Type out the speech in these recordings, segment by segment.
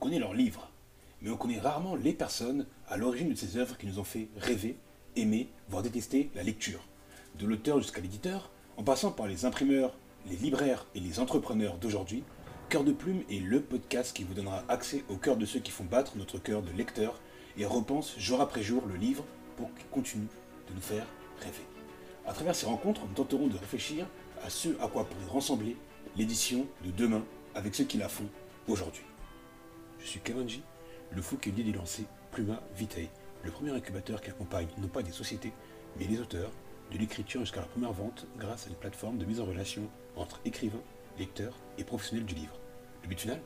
On connaît leurs livres, mais on connaît rarement les personnes à l'origine de ces œuvres qui nous ont fait rêver, aimer, voire détester la lecture. De l'auteur jusqu'à l'éditeur, en passant par les imprimeurs, les libraires et les entrepreneurs d'aujourd'hui, Cœur de Plume est le podcast qui vous donnera accès au cœur de ceux qui font battre notre cœur de lecteur et repense jour après jour le livre pour qu'il continue de nous faire rêver. À travers ces rencontres, nous tenterons de réfléchir à ce à quoi pourrait ressembler l'édition de demain avec ceux qui la font aujourd'hui. Je suis Kavanji, le fou qui est l'idée de lancer Pluma Vitae, le premier incubateur qui accompagne non pas des sociétés, mais les auteurs, de l'écriture jusqu'à la première vente grâce à une plateforme de mise en relation entre écrivains, lecteurs et professionnels du livre. Le but final?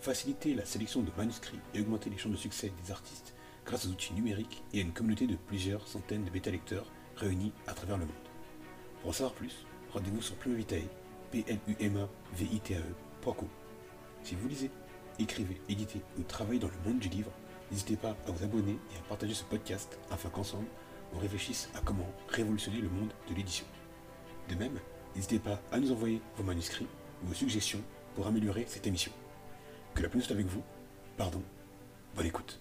Faciliter la sélection de manuscrits et augmenter les chances de succès des artistes grâce aux outils numériques et à une communauté de plusieurs centaines de bêta-lecteurs réunis à travers le monde. Pour en savoir plus, rendez-vous sur Plumavitae, p l u m a v i t a e Si vous lisez, écrivez, éditez ou travaillez dans le monde du livre, n'hésitez pas à vous abonner et à partager ce podcast afin qu'ensemble, on réfléchisse à comment révolutionner le monde de l'édition. De même, n'hésitez pas à nous envoyer vos manuscrits ou vos suggestions pour améliorer cette émission. Que la pluie soit avec vous. Pardon. Bonne écoute.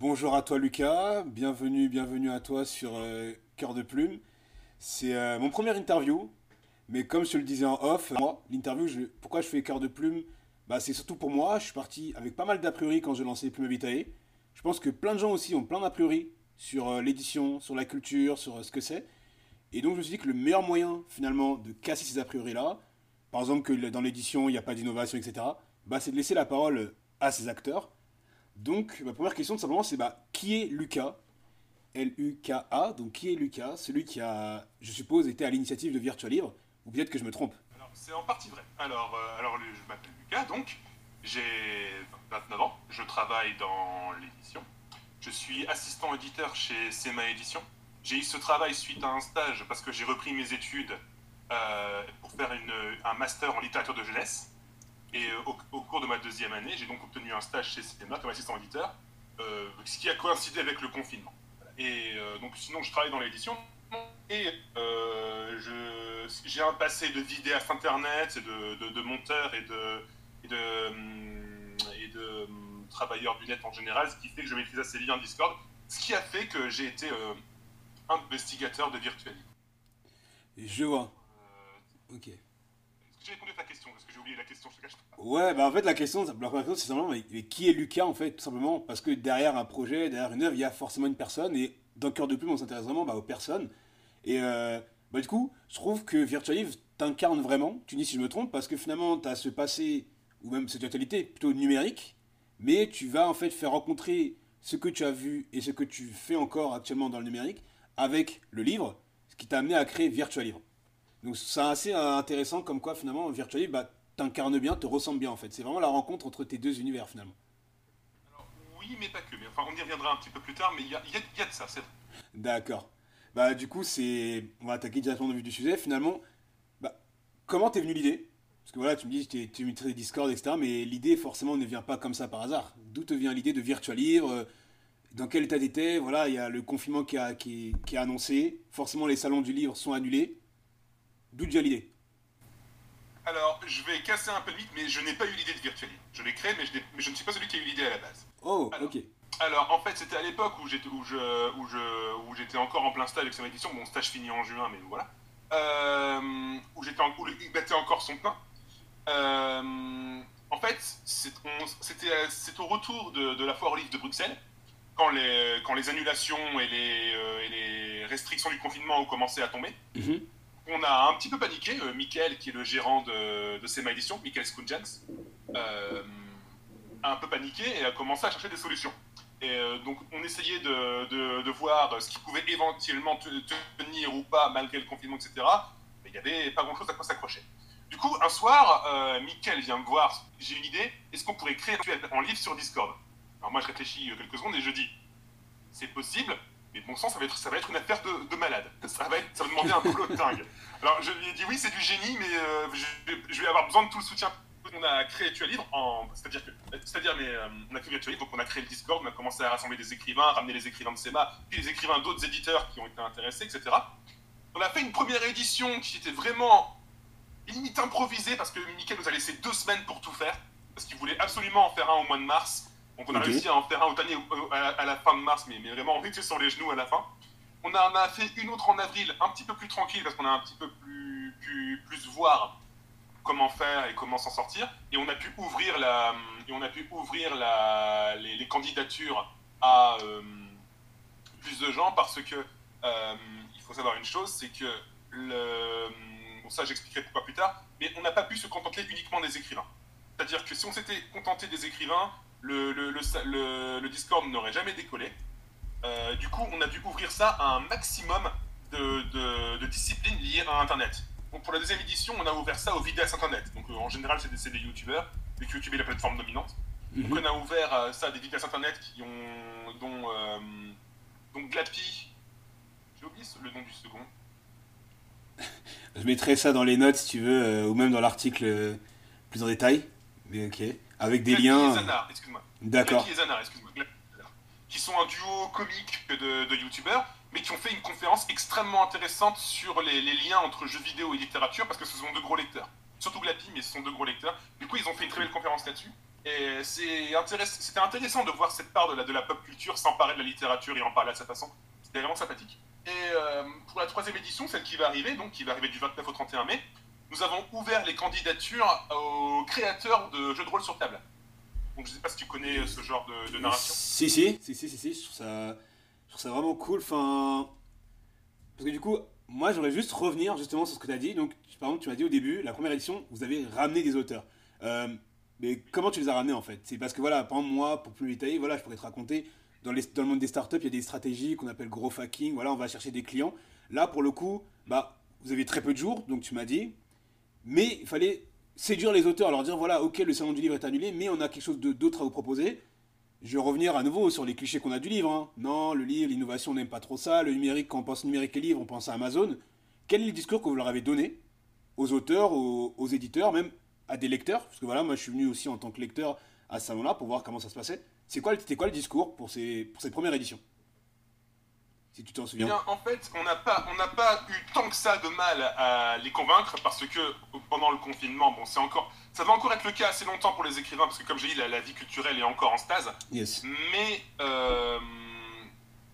Bonjour à toi Lucas, bienvenue, bienvenue à toi sur euh, Cœur de Plume. C'est euh, mon premier interview, mais comme je le disais en off, moi, l'interview, je- pourquoi je fais Cœur de Plume? Bah, C'est surtout pour moi, je suis parti avec pas mal d'a priori quand j'ai lancé Plume Vitae. Je pense que plein de gens aussi ont plein d'a priori sur euh, l'édition, sur la culture, sur euh, ce que c'est. Et donc je me suis dit que le meilleur moyen finalement de casser ces a priori là, par exemple que dans l'édition il n'y a pas d'innovation, etc., bah, c'est de laisser la parole à ces acteurs. Donc ma première question tout simplement c'est bah, qui est Lucas? L-U-K-A, donc qui est Lucas? Celui qui a, je suppose, été à l'initiative de Virtual Livre, ou peut-être que je me trompe? C'est en partie vrai. Alors, euh, alors je m'appelle Lucas, donc j'ai 29 ans, je travaille dans l'édition. Je suis assistant éditeur chez SEMA Édition. J'ai eu ce travail suite à un stage parce que j'ai repris mes études euh, pour faire un master en littérature de jeunesse. Et euh, au, cours de ma deuxième année, j'ai donc obtenu un stage chez SEMA comme assistant éditeur, ce qui a coïncidé avec le confinement. Et euh, donc sinon, je travaille dans l'édition. Et euh, j'ai un passé de vidéaste internet, et de, de, de monteur et de, et de, hum, et de hum, travailleur du net en général, ce qui fait que je maîtrise assez bien Discord, ce qui a fait que j'ai été euh, investigateur de Virtual. Je vois. Euh, Ok. J'ai répondu à ta question Parce que j'ai oublié la question, je te cache. Ouais, bah en fait la question, la question c'est simplement mais, qui est Lucas en fait, tout simplement? Parce que derrière un projet, derrière une œuvre, il y a forcément une personne et dans Cœur de Plume on s'intéresse vraiment bah, aux personnes. Et euh, bah, du coup, je trouve que Virtual Livre t'incarne vraiment, tu dis si je me trompe, parce que finalement tu as ce passé, ou même cette actualité plutôt numérique, mais tu vas en fait faire rencontrer ce que tu as vu et ce que tu fais encore actuellement dans le numérique avec le livre, ce qui t'a amené à créer Virtual Livre. Donc c'est assez euh, intéressant comme quoi finalement Virtual Livre bah, t'incarne bien, te ressemble bien en fait. C'est vraiment la rencontre entre tes deux univers finalement. Alors, oui, mais pas que. Mais, enfin, on y reviendra un petit peu plus tard, mais il y a, y a- il y a de ça, c'est vrai. D'accord. Bah du coup c'est, on va attaquer directement vif du sujet. Finalement, bah, comment t'es venu l'idée? Parce que voilà, tu me dis que tu maîtrises Discord, etc. Mais l'idée forcément ne vient pas comme ça par hasard. D'où te vient l'idée de Virtual Livre? Euh, Dans quel état t'étais? Voilà, il y a le confinement qui, a, qui, qui est annoncé. Forcément les salons du livre sont annulés. D'où déjà l'idée? Alors, je vais casser un peu le mythe, mais je n'ai pas eu l'idée de Virtual. Je l'ai créé, mais je, n'ai- mais je ne suis pas celui qui a eu l'idée à la base. Oh, Alors. ok. Alors, en fait, c'était à l'époque où j'étais où je, où je, où j'étais encore en plein stage avec cette édition. Mon stage finit en juin, mais voilà. Euh, où j'étais en, où il battait encore son pain. Euh, en fait, c'est, au retour de, de la foire livre de Bruxelles, quand les, quand les annulations et les, euh, et les restrictions du confinement ont commencé à tomber. Mhm. On a un petit peu paniqué. Euh, Michael, qui est le gérant de, de SEMA Édition, Michael Skounjans, euh, a un peu paniqué et a commencé à chercher des solutions. Et euh, donc, on essayait de, de- voir ce qui pouvait éventuellement te- tenir ou pas malgré le confinement, etc. Mais il n'y avait pas grand-chose à quoi s'accrocher. Du coup, un soir, euh, Michael vient me voir. J'ai une idée. Est-ce qu'on pourrait créer un livre sur Discord? Alors moi, je réfléchis quelques secondes et je dis, c'est possible, mais bon sang, ça va être, une affaire de, de malade. Ça va, être, ça va demander un boulot de dingue. Alors je lui ai dit oui, c'est du génie, mais euh, je, vais avoir besoin de tout le soutien. On a créé Virtual Livre, c'est-à-dire que, c'est-à-dire mais euh, on a créé donc on a créé le Discord, on a commencé à rassembler des écrivains, ramener les écrivains de SEMA, puis les écrivains d'autres éditeurs qui ont été intéressés, etc. On a fait une première édition qui était vraiment limite improvisée parce que Michael nous a laissé deux semaines pour tout faire. Parce qu'il voulait absolument en faire un au mois de mars. Donc on a réussi à en faire un au dernier, à, la fin de mars, mais, mais vraiment on était sur les genoux à la fin. On en a, fait une autre en avril, un petit peu plus tranquille parce qu'on a un petit peu plus, plus, plus voir comment faire et comment s'en sortir. Et on a pu ouvrir, la, et on a pu ouvrir la, les, candidatures à euh, plus de gens parce que euh, il faut savoir une chose, c'est que le, bon ça j'expliquerai pourquoi plus tard, mais on n'a pas pu se contenter uniquement des écrivains. C'est-à-dire que si on s'était contenté des écrivains, le, le, le, Discord n'aurait jamais décollé. Euh, du coup, on a dû ouvrir ça à un maximum de, de, disciplines liées à Internet. Donc pour la deuxième édition, on a ouvert ça aux vidéastes Internet. Donc euh, en général, c'est des, des youtubeurs, vu que YouTube est la plateforme dominante. Donc mhm. on a ouvert euh, ça à des vidéastes Internet qui ont, dont, donc Glappy, j'ai oublié le nom du second. Je mettrai ça dans les notes si tu veux, ou même dans l'article plus en détail. Mais ok. Avec des liens. Et excuse-moi. D'accord. et excuse-moi. Qui sont un duo comique de, de youtubeurs, mais qui ont fait une conférence extrêmement intéressante sur les, liens entre jeux vidéo et littérature, parce que ce sont deux gros lecteurs. Surtout Glappy, mais ce sont deux gros lecteurs. Du coup, ils ont fait une très belle conférence là-dessus. Et c'était intéressant, intéressant de voir cette part de la, de la pop culture s'emparer de la littérature et en parler à sa façon. C'était vraiment sympathique. Et euh, pour la troisième édition, celle qui va arriver, donc qui va arriver du 29 au 31 mai, nous avons ouvert les candidatures aux créateurs de jeux de rôle sur table. Donc je sais pas si tu connais ce genre de, narration. Si, si, si, si, si, je trouve ça, je trouve ça vraiment cool. Enfin, parce que du coup, moi j'aimerais juste revenir justement sur ce que tu as dit. Donc, par exemple, tu m'as dit au début, la première édition, vous avez ramené des auteurs. Euh, mais comment tu les as ramenés en fait? C'est parce que voilà, par exemple, moi, pour plus détailler, voilà, je pourrais te raconter, dans le monde des startups, il y a des stratégies qu'on appelle gros hacking. Voilà, on va chercher des clients. Là, pour le coup, bah, vous avez très peu de jours, donc tu m'as dit, mais il fallait séduire les auteurs, leur dire voilà, ok, le salon du livre est annulé, mais on a quelque chose d'autre à vous proposer. Je vais revenir à nouveau sur les clichés qu'on a du livre. Hein. Non, le livre, l'innovation, on n'aime pas trop ça. Le numérique, quand on pense numérique et livre, on pense à Amazon. Quel est le discours que vous leur avez donné aux auteurs, aux, éditeurs, même à des lecteurs? Parce que voilà, moi je suis venu aussi en tant que lecteur à ce salon-là pour voir comment ça se passait. C'est quoi, c'était quoi le discours pour, ces, pour cette première édition si tu t'en souviens. Bien, en fait, on n'a pas, on n'a pas eu tant que ça de mal à les convaincre parce que pendant le confinement, bon, c'est encore, ça va encore être le cas assez longtemps pour les écrivains parce que comme j'ai dit, la, vie culturelle est encore en stase. Yes. Mais euh,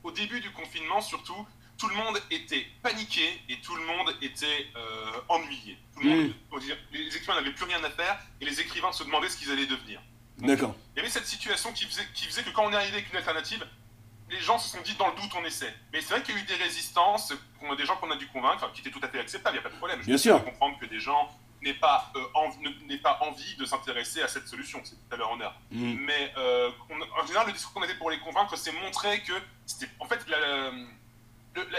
au début du confinement, surtout, tout le monde était paniqué et tout le monde était euh, ennuyé. Tout le monde, mm. dire, les écrivains n'avaient plus rien à faire et les écrivains se demandaient ce qu'ils allaient devenir. D'accord. Il y avait cette situation qui faisait, qui faisait que quand on est arrivé avec une alternative, les gens se sont dit dans le doute on essaie. Mais c'est vrai qu'il y a eu des résistances, des gens qu'on a dû convaincre, qui étaient tout à fait acceptables, il n'y a pas de problème. Je Bien sûr. comprendre que des gens n'aient pas, euh, pas envie de s'intéresser à cette solution, c'est tout à leur honneur. Mm. Mais euh, en général, le discours qu'on avait pour les convaincre, c'est montrer que c'était. En fait,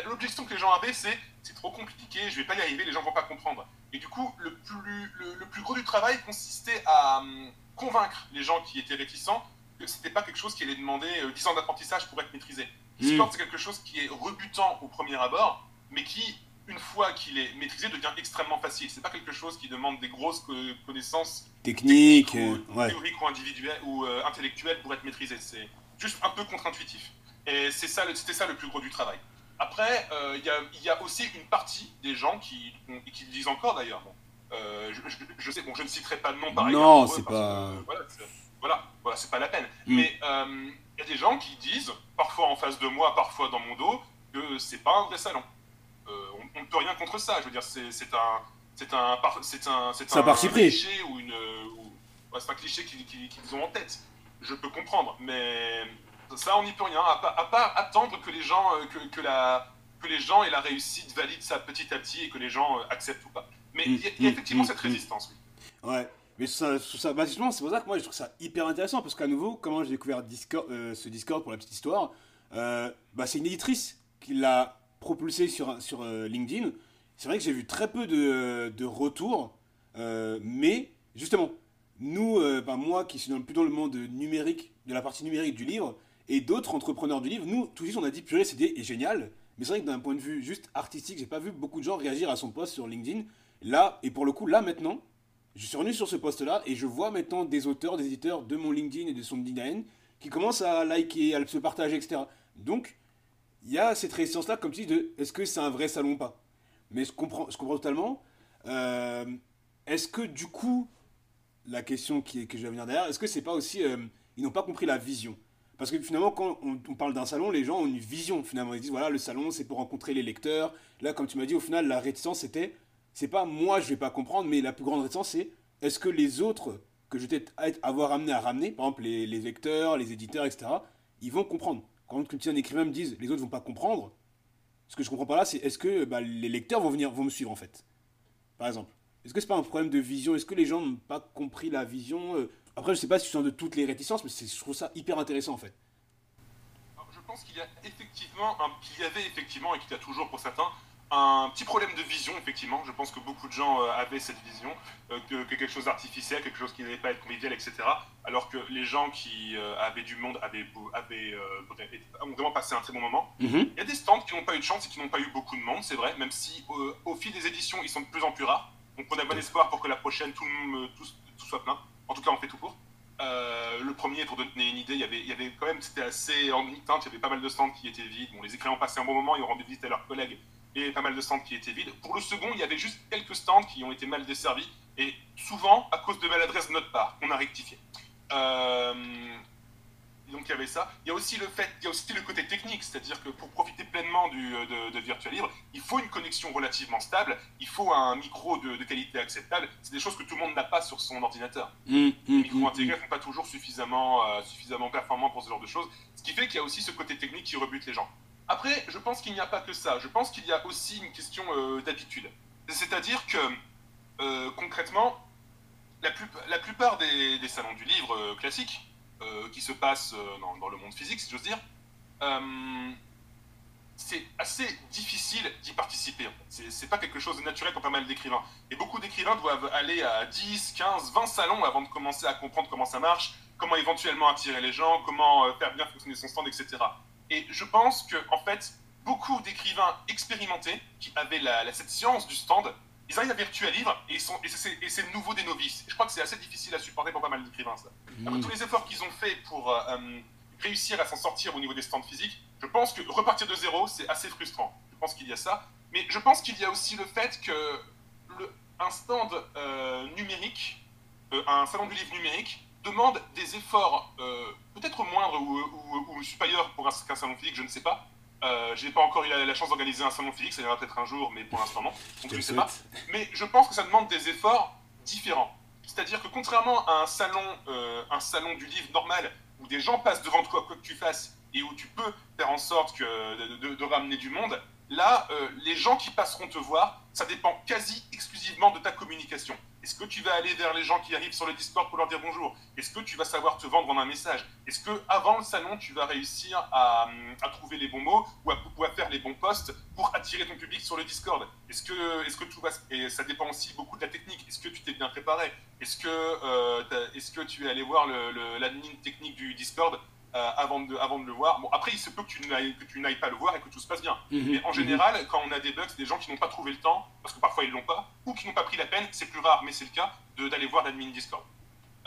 l'objection que les gens avaient, c'est c'est trop compliqué, je vais pas y arriver, les gens vont pas comprendre. Et du coup, le plus, le, plus gros du travail consistait à hum, convaincre les gens qui étaient réticents c'était pas quelque chose qui allait demander 10 euh, ans d'apprentissage pour être maîtrisé. Discord, mm. c'est quelque chose qui est rebutant au premier abord, mais qui, une fois qu'il est maîtrisé, devient extrêmement facile. C'est pas quelque chose qui demande des grosses connaissances techniques, ou, théoriques ou individuelles ou euh, intellectuelles pour être maîtrisé. C'est juste un peu contre-intuitif. Et c'est ça, c'était ça le plus gros du travail. Après, euh, il y, a aussi une partie des gens qui, qui le disent encore d'ailleurs. je, sais, bon, je ne citerai pas de nom par exemple. Non, c'est pas. Voilà, voilà, c'est pas la peine. Mm. Mais il euh, y a des gens qui disent, parfois en face de moi, parfois dans mon dos, que c'est pas un vrai salon. Euh, on ne peut rien contre ça. Je veux dire, c'est un, c'est un, c'est un, c'est un, cliché ou une, c'est un cliché qu'ils ont en tête. Je peux comprendre, mais ça, on n'y peut rien. À, à, part attendre que les gens, euh, que, que, la, que les gens aient la réussite valide ça petit à petit et que les gens acceptent ou pas. Mais il y, a mm. effectivement mm. cette résistance. Oui. Ouais. Mais ça, ça c'est pour ça que moi je trouve ça hyper intéressant parce qu'à nouveau, comment j'ai découvert euh, ce Discord pour la petite histoire, euh, bah, c'est une éditrice qui l'a propulsé sur, sur euh, LinkedIn. C'est vrai que j'ai vu très peu de, de retours, mais justement, nous, bah, moi qui suis dans, plus dans le monde numérique, de la partie numérique du livre, et d'autres entrepreneurs du livre, nous, tout de suite, on a dit purée, cette idée est géniale. Mais c'est vrai que d'un point de vue juste artistique, j'ai pas vu beaucoup de gens réagir à son post sur LinkedIn. Là, et pour le coup, là maintenant, je suis revenu sur ce poste-là et je vois maintenant des auteurs, des éditeurs de mon LinkedIn et de son LinkedIn qui commencent à liker, à se partager, etc. Donc, il y a cette résistance-là, comme dis, de est-ce que c'est un vrai salon ou pas? Mais je comprends, je comprends totalement. Euh, est-ce que du coup, la question qui, que je vais venir derrière, est-ce que c'est pas aussi. euh, ils n'ont pas compris la vision? Parce que finalement, quand on, on parle d'un salon, les gens ont une vision finalement. Ils disent voilà, le salon, c'est pour rencontrer les lecteurs. Là, comme tu m'as dit, au final, la réticence, c'était. C'est pas moi, je vais pas comprendre, mais la plus grande réticence, c'est est-ce que les autres que je vais peut-être avoir amené à ramener, par exemple les, les lecteurs, les éditeurs, etc., ils vont comprendre. Quand un écrivain me dise les autres vont pas comprendre, ce que je comprends pas là, c'est est-ce que bah, les lecteurs vont venir, vont me suivre en fait, par exemple. Est-ce que c'est pas un problème de vision? Est-ce que les gens n'ont pas compris la vision Euh, Après, je sais pas si suis de toutes les réticences, mais c'est- je trouve ça hyper intéressant en fait. Je pense qu'il y a effectivement, qu'il y avait effectivement, et qu'il y a toujours pour certains, un petit problème de vision, effectivement. Je pense que beaucoup de gens euh, avaient cette vision, euh, que, que quelque chose d'artificiel, quelque chose qui n'allait pas être convivial, etc. Alors que les gens qui euh, avaient du monde avaient, avaient, ont vraiment passé un très bon moment. Il y a des stands qui n'ont pas eu de chance et qui n'ont pas eu beaucoup de monde, c'est vrai, même si au fil des éditions, ils sont de plus en plus rares. Donc on a bon espoir pour que la prochaine, tout, le monde, tout, tout soit plein. En tout cas, on fait tout pour. Le premier, pour donner une idée, il y avait, il y avait quand même, c'était assez en demi-teinte, il y avait pas mal de stands qui étaient vides. Bon, les écrivains ont passé un bon moment, ils ont rendu visite à leurs collègues, et pas mal de stands qui étaient vides. Pour le second, il y avait juste quelques stands qui ont été mal desservis, et souvent à cause de maladresse de notre part, qu'on a rectifié. Euh, donc il y avait ça. Il y a aussi le fait, il y a aussi le côté technique, c'est-à-dire que pour profiter pleinement du, de, de Virtual Libre, il faut une connexion relativement stable, il faut un micro de, de qualité acceptable. C'est des choses que tout le monde n'a pas sur son ordinateur. Hum, hum, Les micros hum, intégrés ne sont pas toujours suffisamment, euh, suffisamment performants pour ce genre de choses, ce qui fait qu'il y a aussi ce côté technique qui rebute les gens. Après, je pense qu'il n'y a pas que ça. Je pense qu'il y a aussi une question euh, d'habitude. C'est-à-dire que, euh, concrètement, la, plupart des, salons du livre euh, classiques, euh, qui se passent dans, le monde physique, si j'ose dire, c'est assez difficile d'y participer. en fait. C'est pas quelque chose de naturel pour pas mal d'écrivains. Et beaucoup d'écrivains doivent aller à 10, 15, 20 salons avant de commencer à comprendre comment ça marche, comment éventuellement attirer les gens, comment faire bien fonctionner son stand, etc. Et je pense que, en fait, beaucoup d'écrivains expérimentés qui avaient la, la- cette science du stand, ils arrivent à Virtua Livre et, et c'est nouveau des novices. Et je crois que c'est assez difficile à supporter pour pas mal d'écrivains, ça. Après tous les efforts qu'ils ont fait pour euh, euh, réussir à s'en sortir au niveau des stands physiques, je pense que repartir de zéro, c'est assez frustrant. Je pense qu'il y a ça. Mais je pense qu'il y a aussi le fait que le, un stand euh, numérique, euh, un salon du livre numérique, demande des efforts euh, peut-être moindres ou, ou- ou supérieurs pour un, qu'un salon physique, je ne sais pas. Euh, j'ai pas encore eu la, la chance d'organiser un salon physique, ça viendra peut-être un jour, mais pour l'instant non. Donc je ne sais pas. Mais je pense que ça demande des efforts différents. C'est-à-dire que contrairement à un salon, euh, un salon du livre normal, où des gens passent devant toi quoi que tu fasses, et où tu peux faire en sorte que, de, de- de ramener du monde, là, les gens qui passeront te voir, ça dépend quasi exclusivement de ta communication. Est-ce que tu vas aller vers les gens qui arrivent sur le Discord pour leur dire bonjour? Est-ce que tu vas savoir te vendre en un message? Est-ce que avant le salon, tu vas réussir à, trouver les bons mots ou à, faire les bons posts pour attirer ton public sur le Discord? Est-ce que, est-ce que tout va et ça dépend aussi beaucoup de la technique. Est-ce que tu t'es bien préparé? Est-ce que, euh, tu es allé voir le- le- l'admin technique du Discord euh, avant, de, avant de le voir Bon, après, il se peut que tu n'ailles que tu n'ailles pas le voir et que tout se passe bien. Hum, Mais en général, quand on a des bugs, c'est des gens qui n'ont pas trouvé le temps, parce que parfois ils l'ont pas, ou qui n'ont pas pris la peine, c'est plus rare, mais c'est le cas, de- d'aller voir l'admin Discord.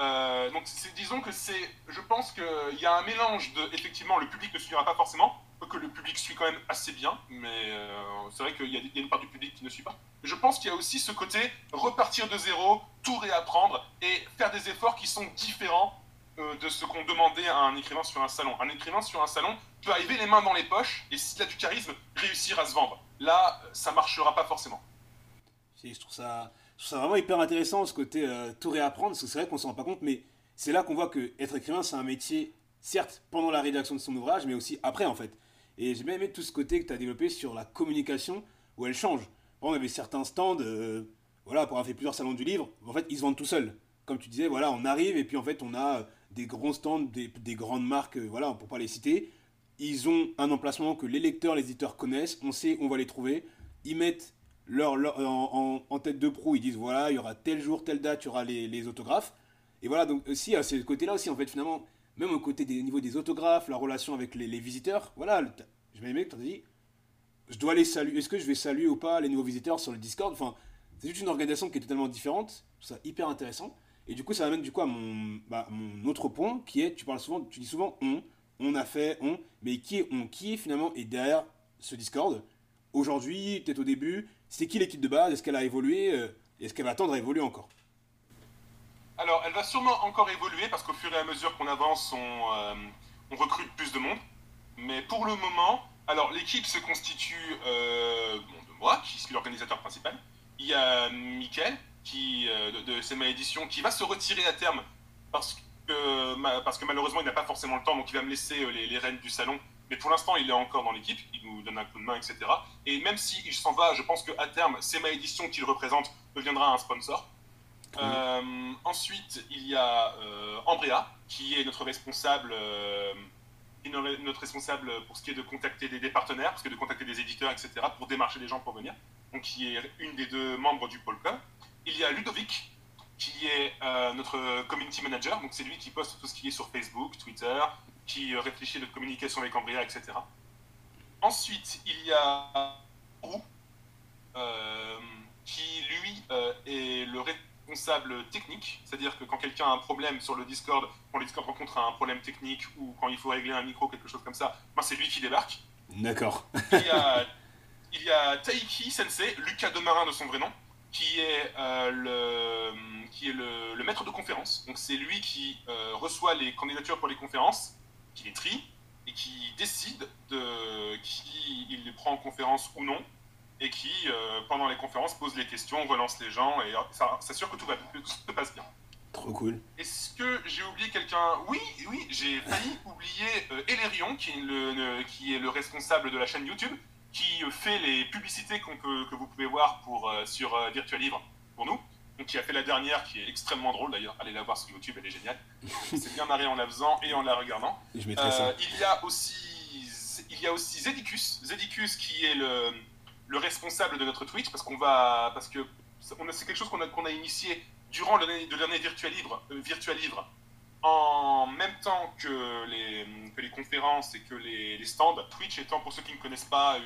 Euh, donc c'est- disons que c'est, je pense qu'il y a un mélange de, effectivement, le public ne suivra pas forcément, que le public suit quand même assez bien, mais euh, c'est vrai qu'il y, a des- il y a une part du public qui ne suit pas. Je pense qu'il y a aussi ce côté repartir de zéro, tout réapprendre et faire des efforts qui sont différents euh, de ce qu'on demandait à un écrivain sur un salon. Un écrivain sur un salon peut arriver les mains dans les poches et s'il a du charisme, réussir à se vendre. Là, ça marchera pas forcément. Je trouve ça, vraiment hyper intéressant ce côté euh, tout réapprendre, parce que c'est vrai qu'on s'en rend pas compte, mais c'est là qu'on voit que être écrivain, c'est un métier, certes, pendant la rédaction de son ouvrage, mais aussi après, en fait. Et j'ai bien aimé tout ce côté que tu as développé sur la communication, où elle change. Il y avait certains stands, euh, voilà, pour avoir fait plusieurs salons du livre, en fait, ils se vendent tout seuls. Comme tu disais, voilà, on arrive, et puis en fait, on a euh, des grands stands, des, des grandes marques, euh, voilà, pour pas les citer. Ils ont un emplacement que les lecteurs, les éditeurs connaissent, on sait on va les trouver. Ils mettent leur, leur- en, en- tête de proue, ils disent voilà, il y aura tel jour, telle date, il y aura les, les autographes. Et voilà, donc aussi, à ce côté-là aussi, en fait, finalement, même au côté des au niveau des autographes, la relation avec les, les visiteurs, voilà, bien aimé que tu as dit, je dois les saluer, est-ce que je vais saluer ou pas les nouveaux visiteurs sur le Discord? Enfin, c'est juste une organisation qui est totalement différente, je trouve ça hyper intéressant. Et du coup, ça m'amène du coup à mon, bah, autre point, qui est, tu parles souvent, tu dis souvent on, on a fait, on, mais qui est on? Qui est finalement derrière ce Discord? Aujourd'hui, peut-être au début, c'est qui l'équipe de base? Est-ce qu'elle a évolué? Est-ce qu'elle va attendre à évoluer encore? Alors, elle va sûrement encore évoluer parce qu'au fur et à mesure qu'on avance, on, on, recrute plus de monde. Mais pour le moment, alors l'équipe se constitue de moi, qui suis l'organisateur principal. Il y a Mickaël, qui, de, de CMA Édition, qui va se retirer à terme parce que parce que malheureusement, il n'a pas forcément le temps, donc il va me laisser euh, les, rênes du salon. Mais pour l'instant, il est encore dans l'équipe, il nous donne un coup de main, etc. Et même s'il s'en va, je pense qu'à terme, c'est ma édition qu'il représente deviendra un sponsor. Euh, ensuite, il y a euh, Ambrea, qui est notre responsable, notre responsable pour ce qui est de contacter des, partenaires, parce que de contacter des éditeurs, etc., pour démarcher les gens pour venir. Donc, qui est une des deux membres du pôle club. Il y a Ludovic, qui est euh, notre community manager. Donc c'est lui qui poste tout ce qui est sur Facebook, Twitter, qui euh, réfléchit à notre communication avec Ambria, etc. Ensuite, il y a Roux, euh, qui lui est le responsable technique, c'est-à-dire que quand quelqu'un a un problème sur le Discord, quand le Discord rencontre un problème technique ou quand il faut régler un micro, quelque chose comme ça, ben, c'est lui qui débarque. D'accord. il, y a, il y a Taiki Sensei, Lucas Demarin de son vrai nom, qui est, euh, le, qui est le, maître de conférence. Donc c'est lui qui euh, reçoit les candidatures pour les conférences, qui les trie et qui décide de qui il les prend en conférence ou non, et qui, euh, pendant les conférences, pose les questions, relance les gens et s'assure que tout, va, tout se passe bien. Trop cool. Est-ce que j'ai oublié quelqu'un? Oui, oui, j'ai failli oublier Elérion, qui, qui est le responsable de la chaîne YouTube, qui fait les publicités qu'on peut, que vous pouvez voir pour, euh, sur euh, Virtual Livre pour nous. Donc, qui a fait la dernière, qui est extrêmement drôle d'ailleurs. Allez la voir sur YouTube, elle est géniale. C'est bien marré en la faisant et en la regardant. Je mettrai ça. Euh, il y a aussi, il y a aussi Zedicus, Zedicus qui est le, le responsable de notre Twitch parce qu'on va, parce que c'est quelque chose qu'on a, qu'on a initié durant le, le dernier Virtual Livre, Virtual Livre en même temps que les, que les conférences et que les, stands, Twitch étant, pour ceux qui ne connaissent pas,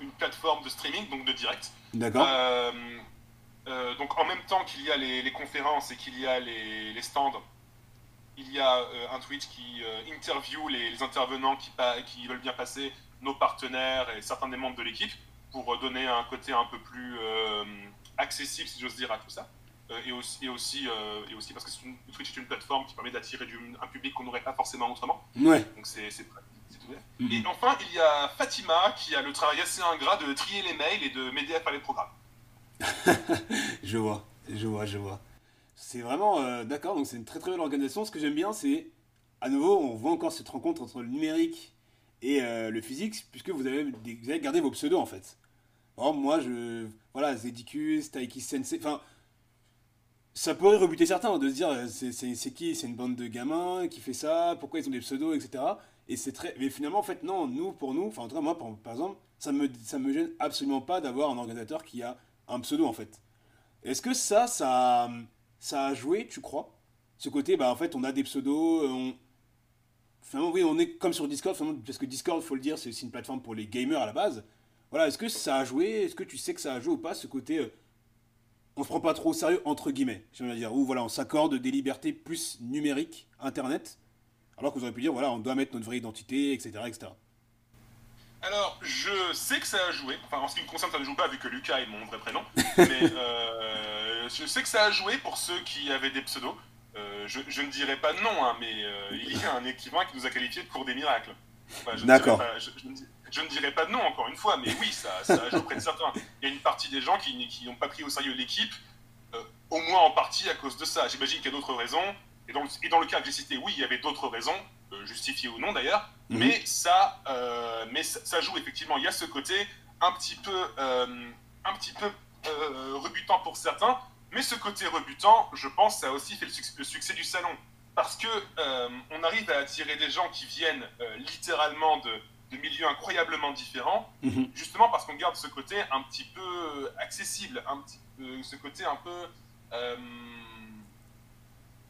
une plateforme de streaming, donc de direct. D'accord. Euh, euh, donc en même temps qu'il y a les, conférences et qu'il y a les, stands, il y a euh, un Twitch qui interview les, intervenants qui, qui veulent bien passer, nos partenaires et certains des membres de l'équipe, pour donner un côté un peu plus accessible, si j'ose dire, à tout ça. Euh, et, aussi, et, aussi, euh, et aussi parce que une, Twitch est une plateforme qui permet d'attirer un public qu'on n'aurait pas forcément autrement. Ouais. Donc c'est ouvert. Mm Et enfin, il y a Fatima qui a le travail assez ingrat de trier les mails et de m'aider à faire les programmes. je vois, je vois, je vois. C'est vraiment euh, d'accord, donc c'est une très très belle organisation. Ce que j'aime bien, c'est à nouveau, on voit encore cette rencontre entre le numérique et le physique, puisque vous avez, vous avez gardé vos pseudos en fait. Exemple, moi, je. Voilà, Zedicus, Taiki Sensei. Enfin, ça pourrait rebuter certains de se dire euh, c'est qui? C'est une bande de gamins qui fait ça Pourquoi ils ont des pseudos, etc. Et c'est très. Mais finalement, en fait, non, nous, pour nous, enfin, en tout cas, moi, par, exemple, ça me, ça me gêne absolument pas d'avoir un organisateur qui a un pseudo, en fait. Est-ce que ça, ça, ça a joué, tu crois? Ce côté, bah, en fait, on a des pseudos, euh, on. Finalement, oui, on est comme sur Discord, parce que Discord, faut le dire, c'est aussi une plateforme pour les gamers à la base. Voilà, est-ce que ça a joué? Est-ce que tu sais que ça a joué ou pas, ce côté. Euh, on se prend pas trop au sérieux, entre guillemets, j'aimerais dire, où voilà, on s'accorde des libertés plus numériques, Internet, alors que vous auriez pu dire, voilà, on doit mettre notre vraie identité, etc. etc. Alors, je sais que ça a joué, enfin en ce qui me concerne, ça ne joue pas vu que Lucas est mon vrai prénom, mais euh, je sais que ça a joué pour ceux qui avaient des pseudos. Euh, je, ne dirais pas non, hein, mais euh, il y a un écrivain qui nous a qualifié de cours des miracles. D'accord. Je, ne dirais pas non, encore une fois, mais oui, ça, ça joué auprès de certains. Il y a une partie des gens qui n'ont pas pris au sérieux l'équipe, euh, au moins en partie à cause de ça. J'imagine qu'il y a d'autres raisons. Et dans, et dans le cas que j'ai cité, oui, il y avait d'autres raisons, euh, justifiées ou non d'ailleurs, mhm. mais, ça, euh, mais ça, joue effectivement. Il y a ce côté un petit peu, un petit peu rebutant pour certains, mais ce côté rebutant, je pense, ça a aussi fait le succès du salon parce que on arrive à attirer des gens qui viennent littéralement de, milieux incroyablement différents, mhm. justement parce qu'on garde ce côté un petit peu accessible, un petit ce côté un peu euh,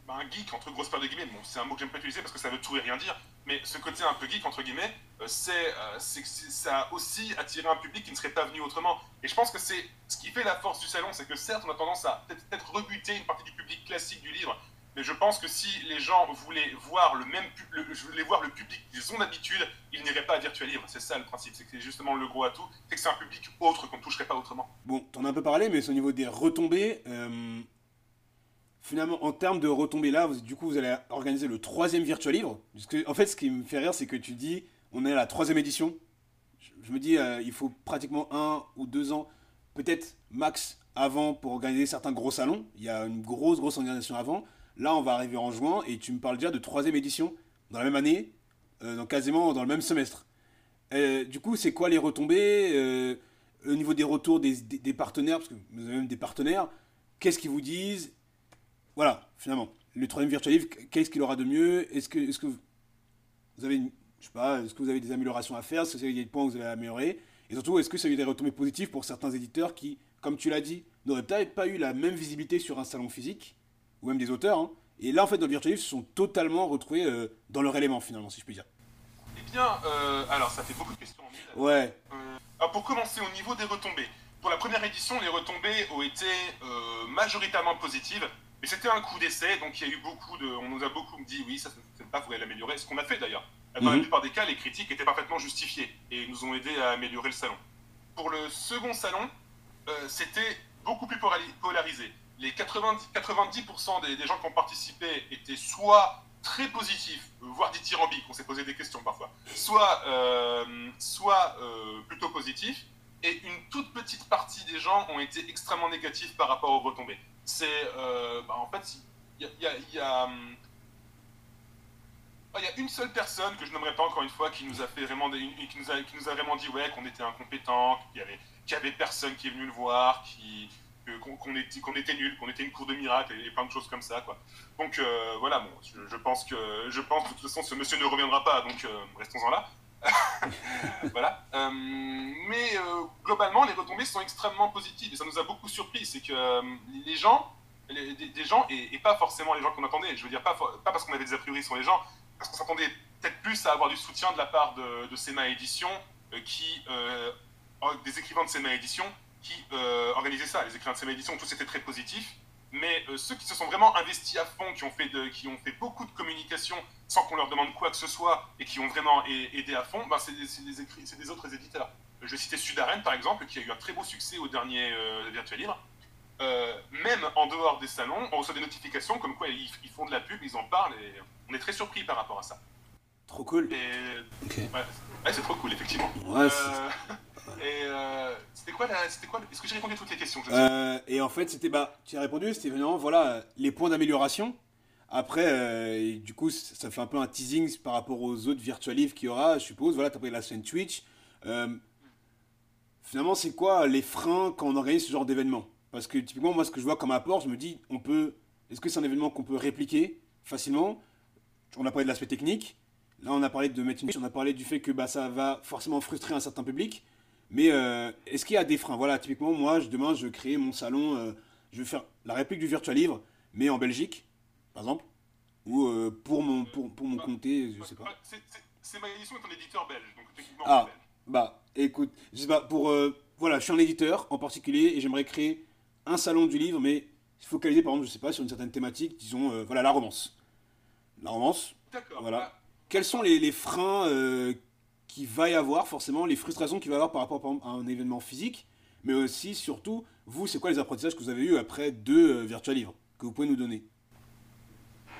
un geek entre grosses paires de guillemets. Bon, c'est un mot que j'aime pas utiliser parce que ça veut tout et rien dire, mais ce côté un peu geek entre guillemets, c'est ça a aussi attiré un public qui ne serait pas venu autrement. Et je pense que c'est ce qui fait la force du salon, c'est que certes on a tendance à peut-être rebuter une partie du public classique du livre Mais je pense que si les gens voulaient voir le même voulais voir le public qu'ils ont d'habitude, ils n'iraient pas à Virtual Livre. C'est ça le principe, c'est que c'est justement le gros atout, c'est que c'est un public autre qu'on ne toucherait pas autrement. Bon, t'en as un peu parlé, mais au niveau des retombées. Euh, finalement, en termes de retombées là, du coup, vous allez organiser le troisième Virtual Livre. en fait, ce qui me fait rire, c'est que tu dis, on est à la troisième édition. Je, me dis, euh, il faut pratiquement un ou deux ans, peut-être max avant pour organiser certains gros salons. Il y a une grosse, grosse organisation avant. Là, on va arriver en juin et tu me parles déjà de troisième édition dans la même année, euh, quasiment dans le même semestre. Euh, du coup, c'est quoi les retombées euh, au niveau des retours des, partenaires, parce que vous avez même des partenaires, qu'est-ce qu'ils vous disent? Voilà, finalement, le troisième Virtual Live, qu'est-ce qu'il aura de mieux? Est-ce que, vous avez, je sais pas, est-ce que vous avez des améliorations à faire? Est-ce que vous avez des points que vous avez améliorés? Et surtout, est-ce que ça a eu des retombées positives pour certains éditeurs qui, comme tu l'as dit, n'auraient peut-être pas eu la même visibilité sur un salon physique? Ou même des auteurs. Hein. Et là, en fait, dans le se sont totalement retrouvés euh, dans leur élément, finalement, si je puis dire. Eh bien, euh, alors, ça fait beaucoup de questions. Ouais. Euh, alors, pour commencer, au niveau des retombées. Pour la première édition, les retombées ont été majoritairement positives. Mais c'était un coup d'essai, donc il y a eu beaucoup de. On nous a beaucoup dit oui, ça ne fonctionne pas, vous pourrait l'améliorer. Ce qu'on a fait d'ailleurs. Dans la mhm. plupart des cas, les critiques étaient parfaitement justifiées et nous ont aidé à améliorer le salon. Pour le second salon, c'était beaucoup plus polarisé les 90%, 90 des, gens qui ont participé étaient soit très positifs, voire dithyrambiques, on s'est posé des questions parfois, soit, euh, euh, plutôt positifs, et une toute petite partie des gens ont été extrêmement négatifs par rapport aux retombées. C'est, euh, bah, en fait, il y a, une seule personne que je n'aimerais pas encore une fois qui nous a fait vraiment qui, nous a, vraiment dit ouais qu'on était incompétent, qu'il y avait, qu'il y avait personne qui est venu le voir, qui qu'on était, était nul, qu'on était une cour de miracle et, plein de choses comme ça, quoi. Donc euh, voilà, bon, je, pense que je pense de toute façon ce monsieur ne reviendra pas, donc euh, restons-en là. voilà. Euh, mais globalement, les retombées sont extrêmement positives et ça nous a beaucoup surpris. C'est que les gens, des gens, et, pas forcément les gens qu'on attendait, je veux dire, pas, pas parce qu'on avait des a priori sur les gens, parce qu'on s'attendait peut-être plus à avoir du soutien de la part de, de SEMA Édition, qui, des écrivains de SEMA Édition, qui euh, organisaient ça. Les écrivains de ces éditions, tous étaient très positifs. Mais euh, ceux qui se sont vraiment investis à fond, qui ont fait, de, qui ont fait beaucoup de communication sans qu'on leur demande quoi que ce soit et qui ont vraiment aidé à fond, ben c'est des, des, autres éditeurs. Je vais citer Sudaren, par exemple, qui a eu un très beau succès au dernier euh, Virtual Libre. même en dehors des salons, on reçoit des notifications comme quoi ils, font de la pub, ils en parlent et on est très surpris par rapport à ça. Trop cool. Ouais, c'est trop cool, effectivement. Ouais, et euh, c'était quoi, quoi Est-ce que j'ai répondu à toutes les questions euh, Et en fait, c'était bah, tu as répondu, c'était vraiment voilà les points d'amélioration. Après, euh, du coup, ça fait un peu un teasing par rapport aux autres virtual livres qu'il y aura, je suppose. Voilà, tu as pris la scène Twitch. finalement, c'est quoi les freins quand on organise ce genre d'événement? Parce que typiquement, moi, ce que je vois comme apport, je me dis, on peut. Est-ce que c'est un événement qu'on peut répliquer facilement? On a parlé de l'aspect technique. Là, on a parlé de mettre une on a parlé du fait que bah, ça va forcément frustrer un certain public. Mais euh, est-ce qu'il y a des freins? Voilà, typiquement, moi, demain, je veux créer mon salon, euh, je vais faire la réplique du Virtual Livre, mais en Belgique, par exemple, ou euh, pour mon, pour, pour mon bah, comté, je sais pas. C'est ma édition est un éditeur belge, donc techniquement. Ah, bah, écoute, je sais pas, pour. voilà, je suis un éditeur en particulier et j'aimerais créer un salon du livre, mais focalisé, par exemple, je sais pas, sur une certaine thématique, disons, voilà, la romance. La romance. D'accord. Voilà. Bah. Quels sont les, les freins qu'il va y avoir, forcément, les frustrations qu'il va y avoir par rapport à un événement physique, mais aussi, surtout, vous, c'est quoi les apprentissages que vous avez eu après deux euh, Virtual Livres que vous pouvez nous donner?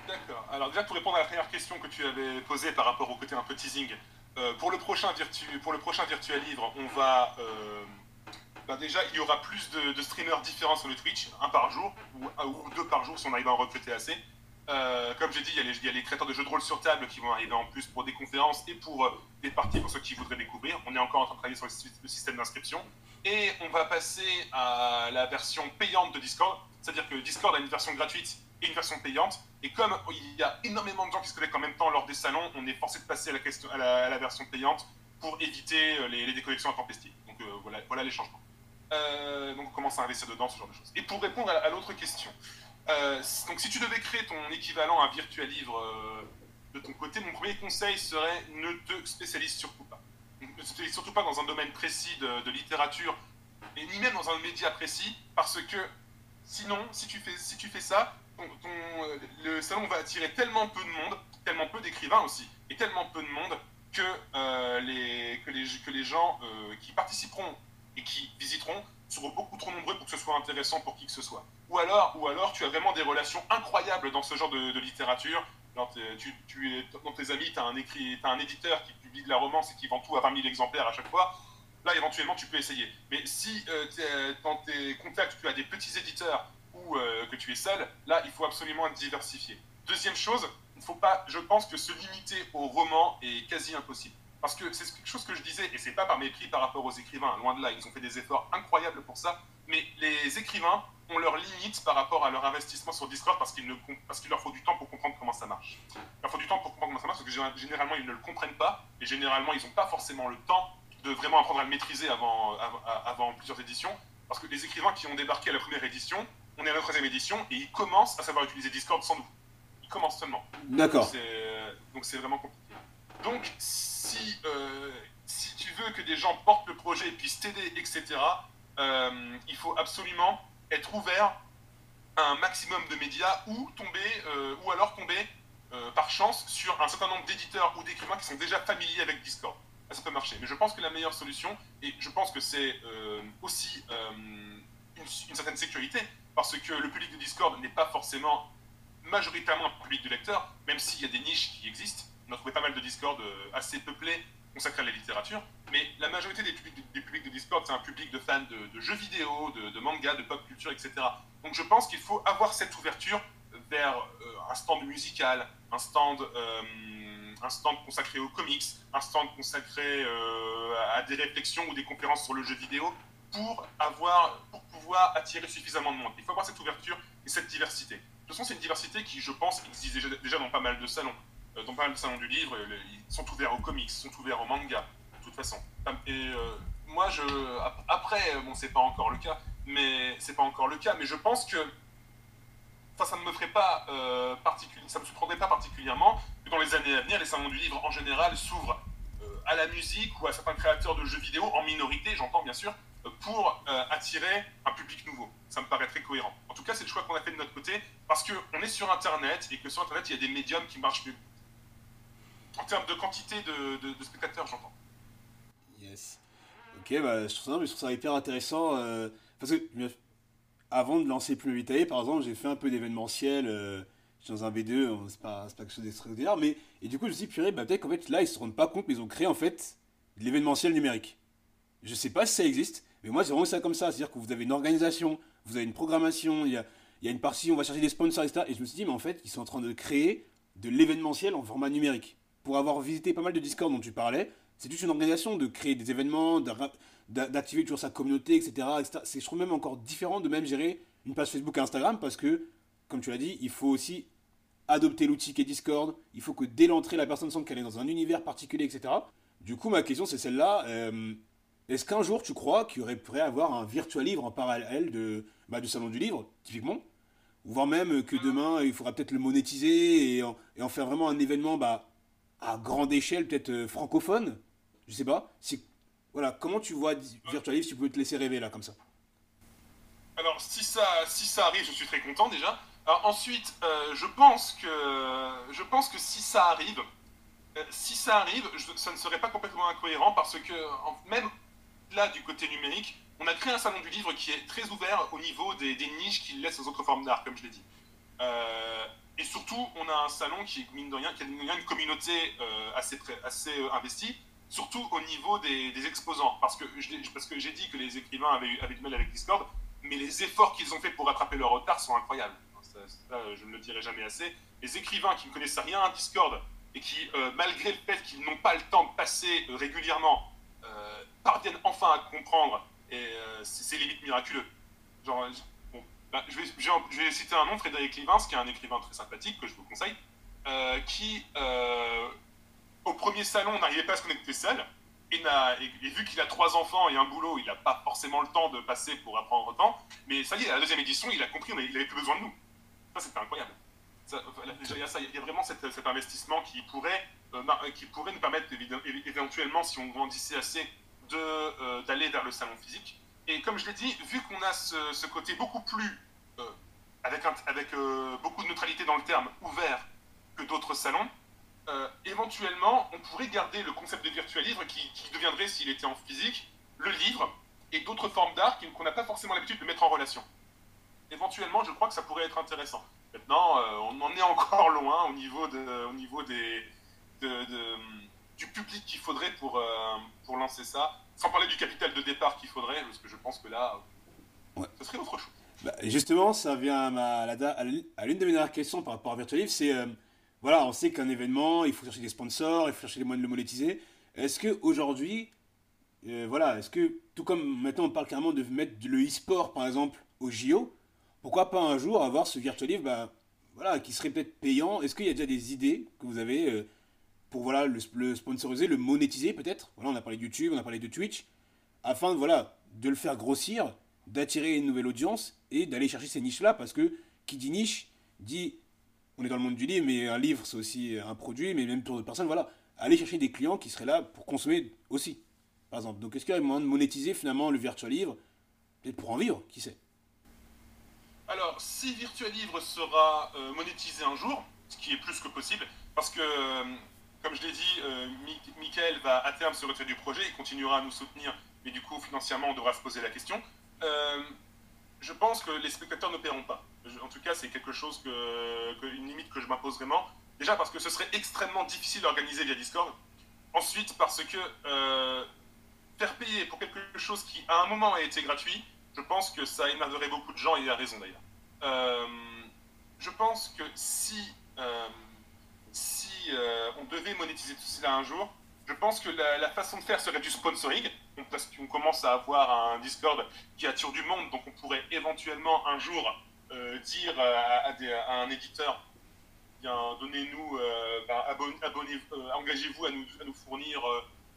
D'accord. Alors déjà, pour répondre à la première question que tu avais posée par rapport au côté un peu teasing, euh, pour, le prochain virtu pour le prochain Virtual Livre, on va... Euh, bah, déjà, il y aura plus de, streamers différents sur le Twitch, un par jour, ou, ou deux par jour si on arrive à en recruter assez. Euh, comme j'ai dit, il y, a les, créateurs de jeux de rôle sur table qui vont arriver en plus pour des conférences et pour euh, des parties pour ceux qui voudraient découvrir. On est encore en train de travailler sur le, système d'inscription. Et on va passer à la version payante de Discord. C'est-à-dire que Discord a une version gratuite et une version payante. Et comme il y a énormément de gens qui se connectent en même temps lors des salons, on est forcé de passer à la, version payante pour éviter euh, les, déconnexions intempestives. Donc voilà, les changements. donc on commence à investir dedans, ce genre de choses. Et pour répondre à l'autre question, euh, donc si tu devais créer ton équivalent à Virtual Livre euh, de ton côté, mon premier conseil serait ne te spécialise surtout pas. Ne te spécialise surtout pas dans un domaine précis de, littérature, et ni même dans un média précis, parce que sinon, si tu fais, si tu fais ça, le salon va attirer tellement peu de monde, tellement peu d'écrivains aussi, et tellement peu de monde que, euh, les, que, les, que les gens euh, qui participeront et qui visiteront seront beaucoup trop nombreux pour que ce soit intéressant pour qui que ce soit. Ou alors, ou alors tu as vraiment des relations incroyables dans ce genre de, littérature. Dans, tes amis, tu as, as un éditeur qui publie de la romance et qui vend tout à 20 000 exemplaires à chaque fois. Là, éventuellement, tu peux essayer. Mais si euh, dans tes contacts, tu as des petits éditeurs ou que tu es seul, là, il faut absolument être diversifié. Deuxième chose, il faut pas, je pense que se limiter au roman est quasi impossible. Parce que c'est quelque chose que je disais, et c'est pas par mépris par rapport aux écrivains, loin de là, ils ont fait des efforts incroyables pour ça, mais les écrivains ont leurs limites par rapport à leur investissement sur Discord parce qu'il leur faut du temps pour comprendre comment ça marche. Il leur faut du temps pour comprendre comment ça marche parce que généralement ils ne le comprennent pas, et généralement ils n'ont pas forcément le temps de vraiment apprendre à le maîtriser avant, avant, plusieurs éditions, parce que les écrivains qui ont débarqué à la première édition, on est à la troisième édition, et ils commencent à savoir utiliser Discord sans nous commence seulement. D'accord. Donc c'est vraiment compliqué. Donc si, euh, si tu veux que des gens portent le projet et puissent t'aider, etc., euh, il faut absolument être ouvert à un maximum de médias ou tomber, euh, ou alors tomber par chance sur un certain nombre d'éditeurs ou d'écrivains qui sont déjà familiers avec Discord. ça peut marcher. Mais je pense que la meilleure solution, et je pense que c'est aussi une, certaine sécurité, parce que le public de Discord n'est pas forcément majoritairement un public de lecteurs, même s'il y a des niches qui existent. On a trouvé pas mal de Discord euh, assez peuplés consacrés à la littérature, mais la majorité des publics, de Discord, c'est un public de fans de, jeux vidéo, de, manga, de pop culture, etc. Donc je pense qu'il faut avoir cette ouverture vers euh, un stand musical, un stand, euh, un stand consacré aux comics, un stand consacré à des réflexions ou des conférences sur le jeu vidéo, pour, avoir, pour pouvoir attirer suffisamment de monde. Il faut avoir cette ouverture et cette diversité. De toute façon, c'est une diversité qui, je pense, existe déjà, dans pas mal de salons. Euh, dans pas mal de salons du livre, euh, ils sont ouverts aux comics, ils sont ouverts aux mangas, de toute façon. Et euh, moi, après, bon, c'est pas encore le cas, mais c'est pas encore le cas, mais je pense que ça, ne me ferait pas ça me surprendrait pas particulièrement que dans les années à venir, les salons du livre en général s'ouvrent à la musique ou à certains créateurs de jeux vidéo en minorité, j'entends bien sûr, pour attirer un public nouveau. Ça me paraît très cohérent. En tout cas, c'est le choix qu'on a fait de notre côté parce qu'on est sur Internet et que sur Internet, il y a des médiums qui marchent mieux. En termes de quantité de, spectateurs, j'entends. Yes. Ok, bah, je, trouve ça, je trouve ça hyper intéressant. Euh, parce que avant de lancer Plus Vitae, par exemple, j'ai fait un peu d'événementiel. Euh, dans un B2, c'est pas, pas quelque chose d'extraordinaire. Mais, et du coup, je me suis dit, purée, bah, peut-être qu'en fait, là, ils se rendent pas compte, mais ils ont créé en fait de l'événementiel numérique. Je sais pas si ça existe, mais moi, c'est vraiment ça comme ça. C'est-à-dire que vous avez une organisation, vous avez une programmation, il y a, il y a une partie, on va chercher des sponsors, etc. Et je me suis dit, mais en fait, ils sont en train de créer de l'événementiel en format numérique. Pour avoir visité pas mal de Discord dont tu parlais, c'est juste une organisation de créer des événements, d'activer toujours sa communauté, etc. C'est, je trouve même encore différent de même gérer une page Facebook et Instagram parce que, comme tu l'as dit, il faut aussi adopter l'outil qui est Discord. Il faut que dès l'entrée, la personne sente qu'elle est dans un univers particulier, etc. Du coup, ma question, c'est celle-là. Euh, est-ce qu'un jour, tu crois qu'il y aurait, pourrait avoir un virtual livre en parallèle de, bah, du salon du livre, typiquement? Voire même que demain, il faudra peut-être le monétiser et en, faire vraiment un événement bah, à grande échelle, peut-être euh, francophone Je sais pas. Voilà, comment tu vois virtual livre si tu peux te laisser rêver là, comme ça? Alors, si ça, si ça arrive, je suis très content déjà. Alors, ensuite, euh, je, pense que, je pense que si ça arrive, euh, si ça arrive, ça ne serait pas complètement incohérent parce que même là, du côté numérique, on a créé un salon du livre qui est très ouvert au niveau des, niches qu'il laisse aux autres formes d'art, comme je l'ai dit. Euh, et surtout, on a un salon qui, mine de rien, qui a une communauté euh, assez, euh, investie, surtout au niveau des, exposants. Parce que, j'ai dit que les écrivains avaient, avaient, du mal avec Discord, mais les efforts qu'ils ont fait pour rattraper leur retard sont incroyables. Ça, je ne le dirai jamais assez. Les écrivains qui ne connaissent rien à Discord et qui, malgré le fait qu'ils n'ont pas le temps de passer régulièrement parviennent enfin à comprendre, et euh, c'est limite miraculeux. Genre, bah, je, vais, citer un nom, Frédéric Livins, qui est un écrivain très sympathique, que je vous conseille, euh, qui, euh, au premier salon, n'arrivait pas à se connecter seul, et, vu qu'il a trois enfants et un boulot, il n'a pas forcément le temps de passer pour apprendre autant, mais ça y est, à la deuxième édition, il a compris, il n'avait plus besoin de nous. Ça, c'était incroyable. il, y a vraiment cet, investissement qui pourrait, pourrait nous permettre éventuellement, si on grandissait assez, euh, d'aller vers le salon physique. Et comme je l'ai dit, vu qu'on a ce, côté beaucoup plus euh, avec, avec beaucoup de neutralité dans le terme, ouvert que d'autres salons, éventuellement, on pourrait garder le concept de virtual livre qui, qui deviendrait, s'il était en physique, le livre et d'autres formes d'art qu'on n'a pas forcément l'habitude de mettre en relation. Éventuellement, je crois que ça pourrait être intéressant. Maintenant, on en est encore loin au niveau, de, au niveau des, de, du public qu'il faudrait pour, euh, pour lancer ça. Sans parler du capital de départ qu'il faudrait, parce que je pense que là, ouais. ce serait autre chose. Bah, justement, ça vient à, ma, à l'une de mes dernières questions par rapport à Virtual Live, c'est, euh, voilà, on sait qu'un événement, il faut chercher des sponsors, il faut chercher les moyens de le monétiser. Est-ce qu'aujourd'hui, euh, voilà, est-ce que, tout comme maintenant on parle carrément de mettre le e-sport, par exemple, au JO, pourquoi pas un jour avoir ce Virtual Live, bah, voilà, qui serait peut-être payant? Est-ce qu'il y a déjà des idées que vous avez pour voilà, le, sponsoriser, le monétiser peut-être. Voilà, on a parlé de YouTube, on a parlé de Twitch, afin voilà, de le faire grossir, d'attirer une nouvelle audience et d'aller chercher ces niches-là, parce que qui dit niche dit, on est dans le monde du livre, mais un livre c'est aussi un produit, mais même pour d'autres personnes, voilà, aller chercher des clients qui seraient là pour consommer aussi, par exemple. Donc est-ce qu'il y a moyen de monétiser finalement le virtual livre, peut-être pour en vivre, qui sait? Alors, si Virtual Livre sera euh, monétisé un jour, ce qui est plus que possible, parce que euh, comme je l'ai dit, euh, Michael va à terme se retirer du projet, il continuera à nous soutenir, mais du coup, financièrement, on devra se poser la question. Euh, je pense que les spectateurs ne paieront pas. En tout cas, c'est quelque chose que, une limite que je m'impose vraiment. Déjà parce que ce serait extrêmement difficile d'organiser via Discord. Ensuite, parce que euh, faire payer pour quelque chose qui, à un moment, a été gratuit, je pense que ça énerverait beaucoup de gens, et il a raison d'ailleurs. je pense que si euh, on devait monétiser tout cela un jour, je pense que la, façon de faire serait du sponsoring, parce qu'on commence à avoir un Discord qui attire du monde, donc on pourrait éventuellement un jour euh, dire à, un éditeur, donnez-nous, euh, abonnez, engagez-vous à nous, à nous fournir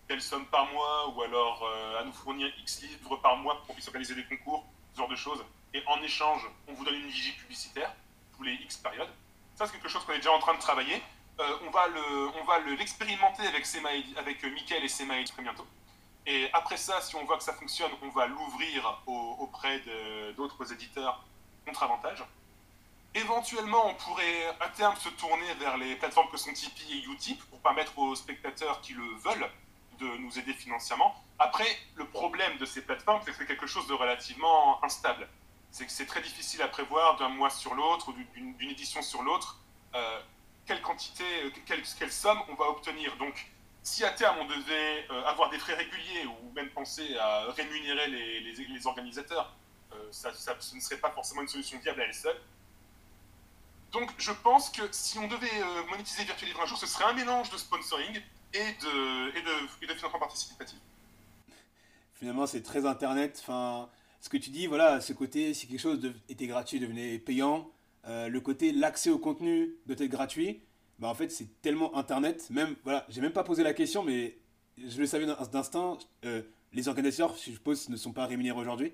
telle somme par mois, ou alors à nous fournir X livres par mois pour qu'on puisse organiser des concours, ce genre de choses. Et en échange, on vous donne une vigie publicitaire tous les X périodes. Ça, c'est quelque chose qu'on est déjà en train de travailler. Euh, on va on va l'expérimenter avec avec euh, Mickaël et Semaï très bientôt. Et après ça, si on voit que ça fonctionne, on va l'ouvrir auprès d'autres éditeurs contre avantage. Éventuellement, on pourrait à terme se tourner vers les plateformes que sont Tipeee et Utip pour permettre aux spectateurs qui le veulent de nous aider financièrement. Après, le problème de ces plateformes, c'est que c'est quelque chose de relativement instable. C'est que c'est très difficile à prévoir d'un mois sur l'autre ou d'une édition sur l'autre. Euh, quelle quantité, euh, quelle, somme on va obtenir. Donc, si à terme on devait euh, avoir des frais réguliers ou même penser à rémunérer les, organisateurs, euh, ça, ce ne serait pas forcément une solution viable à elle seule. Donc, je pense que si on devait monétiser Virtual Livre un jour, ce serait un mélange de sponsoring et de, et de, et de financement participatif. Finalement, c'est très internet. Enfin, ce que tu dis, voilà, ce côté, si quelque chose était gratuit, devenait payant, euh, le côté l'accès au contenu doit être gratuit, bah en fait c'est tellement internet, même voilà, j'ai même pas posé la question, mais je le savais d'instinct, euh, les organisateurs, je suppose, ne sont pas rémunérés aujourd'hui.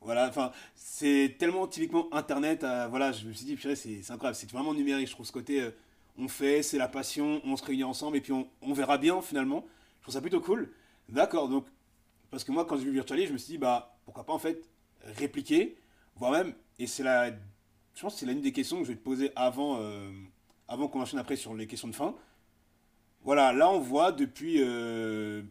Voilà, enfin, c'est tellement typiquement internet, euh, voilà, je me suis dit, c'est incroyable, c'est vraiment numérique, je trouve ce côté, on fait, c'est la passion, on se réunit ensemble, et puis on, on, verra bien finalement, je trouve ça plutôt cool. D'accord, donc, parce que moi quand j'ai vu Virtualis, je me suis dit, bah, pourquoi pas en fait répliquer, voire même et c'est la. Je pense que c'est l'une des questions que je vais te poser avant, euh, avant qu'on enchaîne après sur les questions de fin. Voilà, là on voit depuis euh,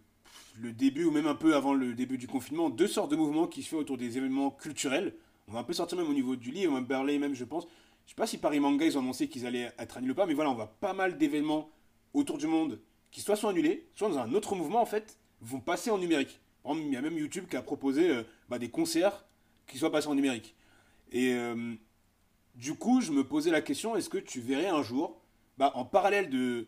le début ou même un peu avant le début du confinement deux sortes de mouvements qui se font autour des événements culturels. On va un peu sortir même au niveau du livre, même Berlin même je pense. Je sais pas si Paris Manga ils ont annoncé qu'ils allaient être annulés ou pas, mais voilà, on voit pas mal d'événements autour du monde qui soit sont annulés, soit dans un autre mouvement en fait, vont passer en numérique. Il y a même YouTube qui a proposé euh, bah, des concerts qui soient passés en numérique. Et euh, du coup, je me posais la question, est-ce que tu verrais un jour, bah, en parallèle de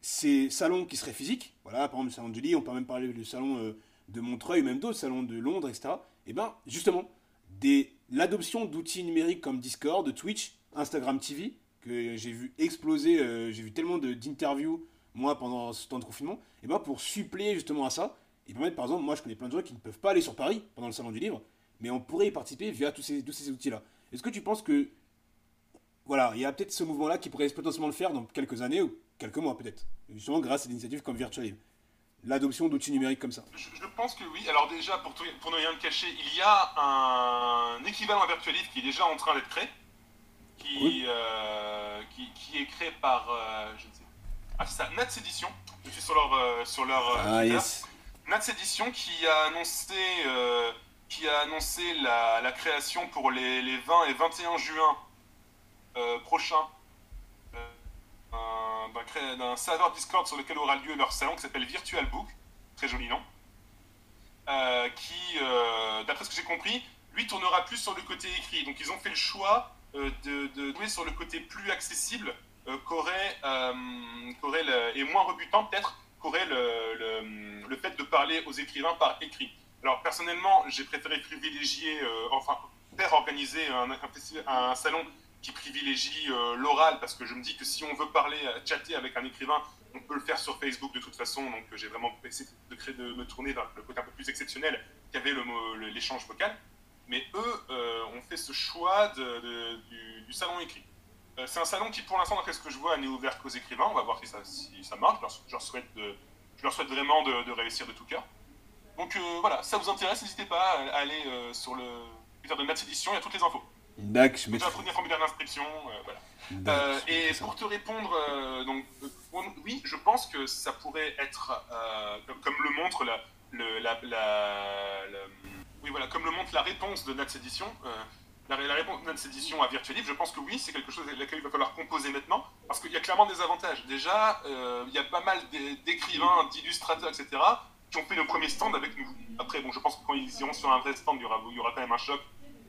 ces salons qui seraient physiques, voilà, par exemple le salon de Julie, on peut même parler du salon euh, de Montreuil, même d'autres salons de Londres, etc. Et eh bien, justement, l'adoption d'outils numériques comme Discord, Twitch, Instagram TV, que j'ai vu exploser, euh, j'ai vu tellement d'interviews, moi, pendant ce temps de confinement, et eh bien pour suppléer justement à ça, et permettre, par exemple, moi je connais plein de gens qui ne peuvent pas aller sur Paris pendant le salon du livre, mais on pourrait y participer via tous ces, tous ces outils-là. Est-ce que tu penses que, voilà, il y a peut-être ce mouvement-là qui pourrait potentiellement le faire dans quelques années ou quelques mois peut-être, justement grâce à des initiatives comme Virtual l'adoption d'outils numériques comme ça je, je, pense que oui. Alors déjà, pour, tout, pour ne rien te cacher, il y a un équivalent à Virtual Livre qui est déjà en train d'être créé, qui, Oui. euh, qui, qui est créé par, euh, je ne sais ah, c'est ça, Nats Edition. Je suis sur leur, euh, sur leur euh, Ah yes. Nats Edition qui a annoncé, qui a annoncé la, création pour les, les 20 et 21 juin euh, prochains euh, un- d'un serveur Discord sur lequel aura lieu leur salon qui s'appelle Virtual Book, très joli nom, euh, qui, d'après ce que j'ai compris, lui tournera plus sur le côté écrit. Donc ils ont fait le choix de, de jouer sur le côté plus accessible qu'aurait, le- et moins rebutant peut-être qu'aurait le fait de parler aux écrivains par écrit. Alors personnellement, j'ai préféré privilégier, euh, enfin faire organiser un, salon qui privilégie euh, l'oral parce que je me dis que si on veut parler, euh, chatter avec un écrivain, on peut le faire sur Facebook de toute façon. Donc j'ai vraiment essayé de, me tourner vers le côté un peu plus exceptionnel qu'avait l'échange vocal. Mais eux euh, ont fait ce choix de- du, salon écrit. C'est un salon qui, pour l'instant, d'après ce que je vois, n'est ouvert qu'aux écrivains. On va voir si ça, marche. Je leur, souhaite, de- je leur souhaite vraiment de réussir de tout cœur. Donc euh, voilà, si ça vous intéresse, n'hésitez pas à aller euh, sur le Twitter de Nats Edition, il y a toutes les infos. Dac, je mettrai. un premier formulaire d'inscription, euh, voilà. Euh, et pour te répondre, euh, donc, euh, oui, je pense que ça pourrait être, comme, comme le montre la, le, la, la- la- oui, voilà, comme le montre la réponse de Nats Edition, la, réponse de Nats Edition à Virtual Livre, je pense que oui, c'est quelque chose avec laquelle il va falloir composer maintenant, parce qu'il y a clairement des avantages. Déjà, il y a pas mal d'é- d'écrivains, d'illustrateurs, etc., qui ont fait nos premiers stands avec nous. Après, bon, je pense que quand ils iront sur un vrai stand, il y aura, quand même un choc,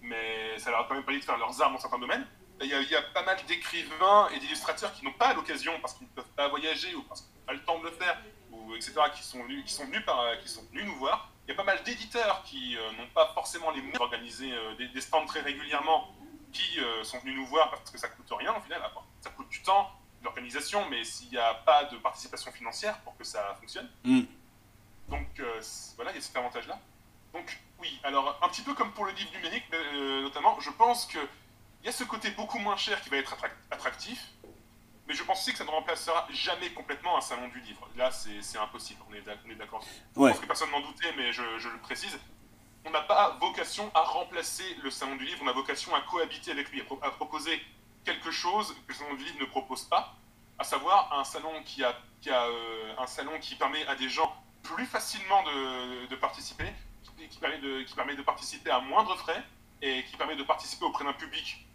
mais ça leur a quand même permis de faire leurs armes dans certains domaines. Il y, a, pas mal d'écrivains et d'illustrateurs qui n'ont pas l'occasion, parce qu'ils ne peuvent pas voyager ou parce qu'ils n'ont pas le temps de le faire, ou etc., qui sont venus, par, qui sont venus nous voir. Il y a pas mal d'éditeurs qui euh, n'ont pas forcément les moyens d'organiser euh, des, stands très régulièrement, qui euh, sont venus nous voir parce que ça coûte rien au final. Ça coûte du temps, de l'organisation, mais s'il n'y a pas de participation financière pour que ça fonctionne. Mm. Donc euh, voilà, il y a cet avantage-là. Donc oui, alors un petit peu comme pour le livre numérique, euh, notamment, je pense que il y a ce côté beaucoup moins cher qui va être attrac- attractif, mais je pense aussi que ça ne remplacera jamais complètement un salon du livre. Là, c'est impossible, on est d'accord. Je Ouais. pense que personne n'en doutait, mais je, je le précise. On n'a pas vocation à remplacer le salon du livre, on a vocation à cohabiter avec lui, à, pro- à proposer quelque chose que le salon du livre ne propose pas, à savoir un salon qui, a, qui, a, euh, un salon qui permet à des gens plus facilement de, participer, qui, permet de, participer à moindre frais et qui permet de participer auprès d'un public.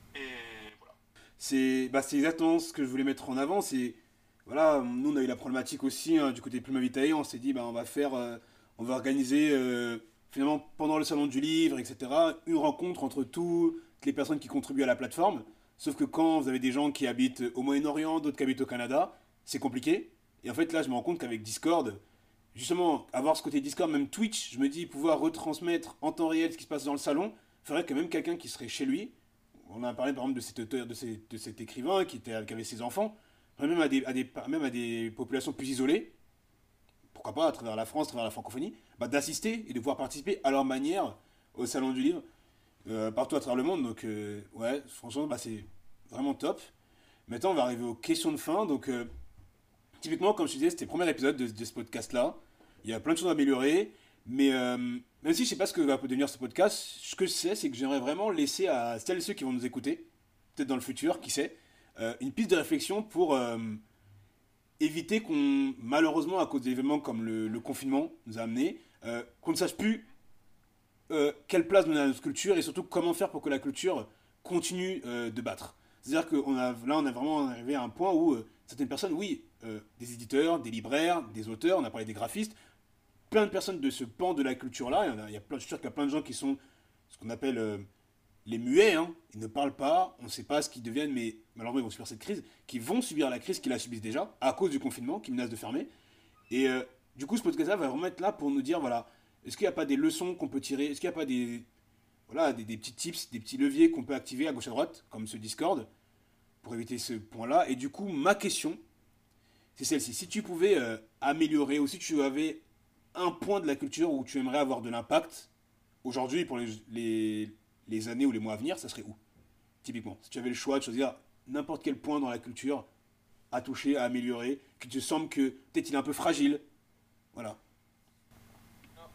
Bah, c'est exactement ce que je voulais mettre en avant. C'est voilà, nous on a eu la problématique aussi hein, du côté Plume Vitae. On s'est dit bah, on va faire, euh, on va organiser euh, finalement pendant le salon du livre, etc. Une rencontre entre toutes les personnes qui contribuent à la plateforme. Sauf que quand vous avez des gens qui habitent au Moyen-Orient, d'autres qui habitent au Canada, c'est compliqué. Et en fait là, je me rends compte qu'avec Discord, justement, avoir ce côté Discord, même Twitch, je me dis pouvoir retransmettre en temps réel ce qui se passe dans le salon, ferait que même quelqu'un qui serait chez lui, on a parlé par exemple de cet auteur, de, cet écrivain qui, était, avait ses enfants, même à, des, même à des populations plus isolées, pourquoi pas à travers la France, à travers la francophonie, bah, d'assister et de pouvoir participer à leur manière au salon du livre euh, partout à travers le monde. Donc euh, ouais, franchement, bah, c'est vraiment top. Maintenant, on va arriver aux questions de fin. Donc euh, typiquement, comme je disais, c'était le premier épisode de, de ce podcast-là. Il y a plein de choses à améliorer. Mais euh, même si je sais pas ce que va devenir ce podcast, ce que je sais, c'est que j'aimerais vraiment laisser à celles et ceux qui vont nous écouter, peut-être dans le futur, qui sait, euh, une piste de réflexion pour euh, éviter qu'on, malheureusement, à cause d'événements comme le, confinement nous a amené, qu'on ne sache plus quelle place donner à notre culture et surtout comment faire pour que la culture continue de battre. C'est-à-dire que on a, là, on est vraiment arrivé à un point où certaines personnes, oui, euh, des éditeurs, des libraires, des auteurs, on a parlé des graphistes, plein de personnes de ce pan de la culture-là, il y a, je suis sûr qu'il y a plein de gens qui sont ce qu'on appelle euh, les muets, hein. ils ne parlent pas, on ne sait pas ce qu'ils deviennent, mais malheureusement ils vont subir cette crise, qui vont subir la crise, qui la subissent déjà, à cause du confinement, qui menace de fermer. Et euh, du coup, ce podcast-là va vraiment être là pour nous dire, voilà, est-ce qu'il n'y a pas des leçons qu'on peut tirer, est-ce qu'il n'y a pas des, voilà, des, petits tips, des petits leviers qu'on peut activer à gauche à droite, comme ce Discord, pour éviter ce point-là. Et du coup, ma question, c'est celle-ci. Si tu pouvais euh, améliorer, ou si tu avais un point de la culture où tu aimerais avoir de l'impact, aujourd'hui, pour les, les, années ou les mois à venir, ça serait où Typiquement, si tu avais le choix de choisir n'importe quel point dans la culture à toucher, à améliorer, que tu semble que peut-être il est un peu fragile. Voilà.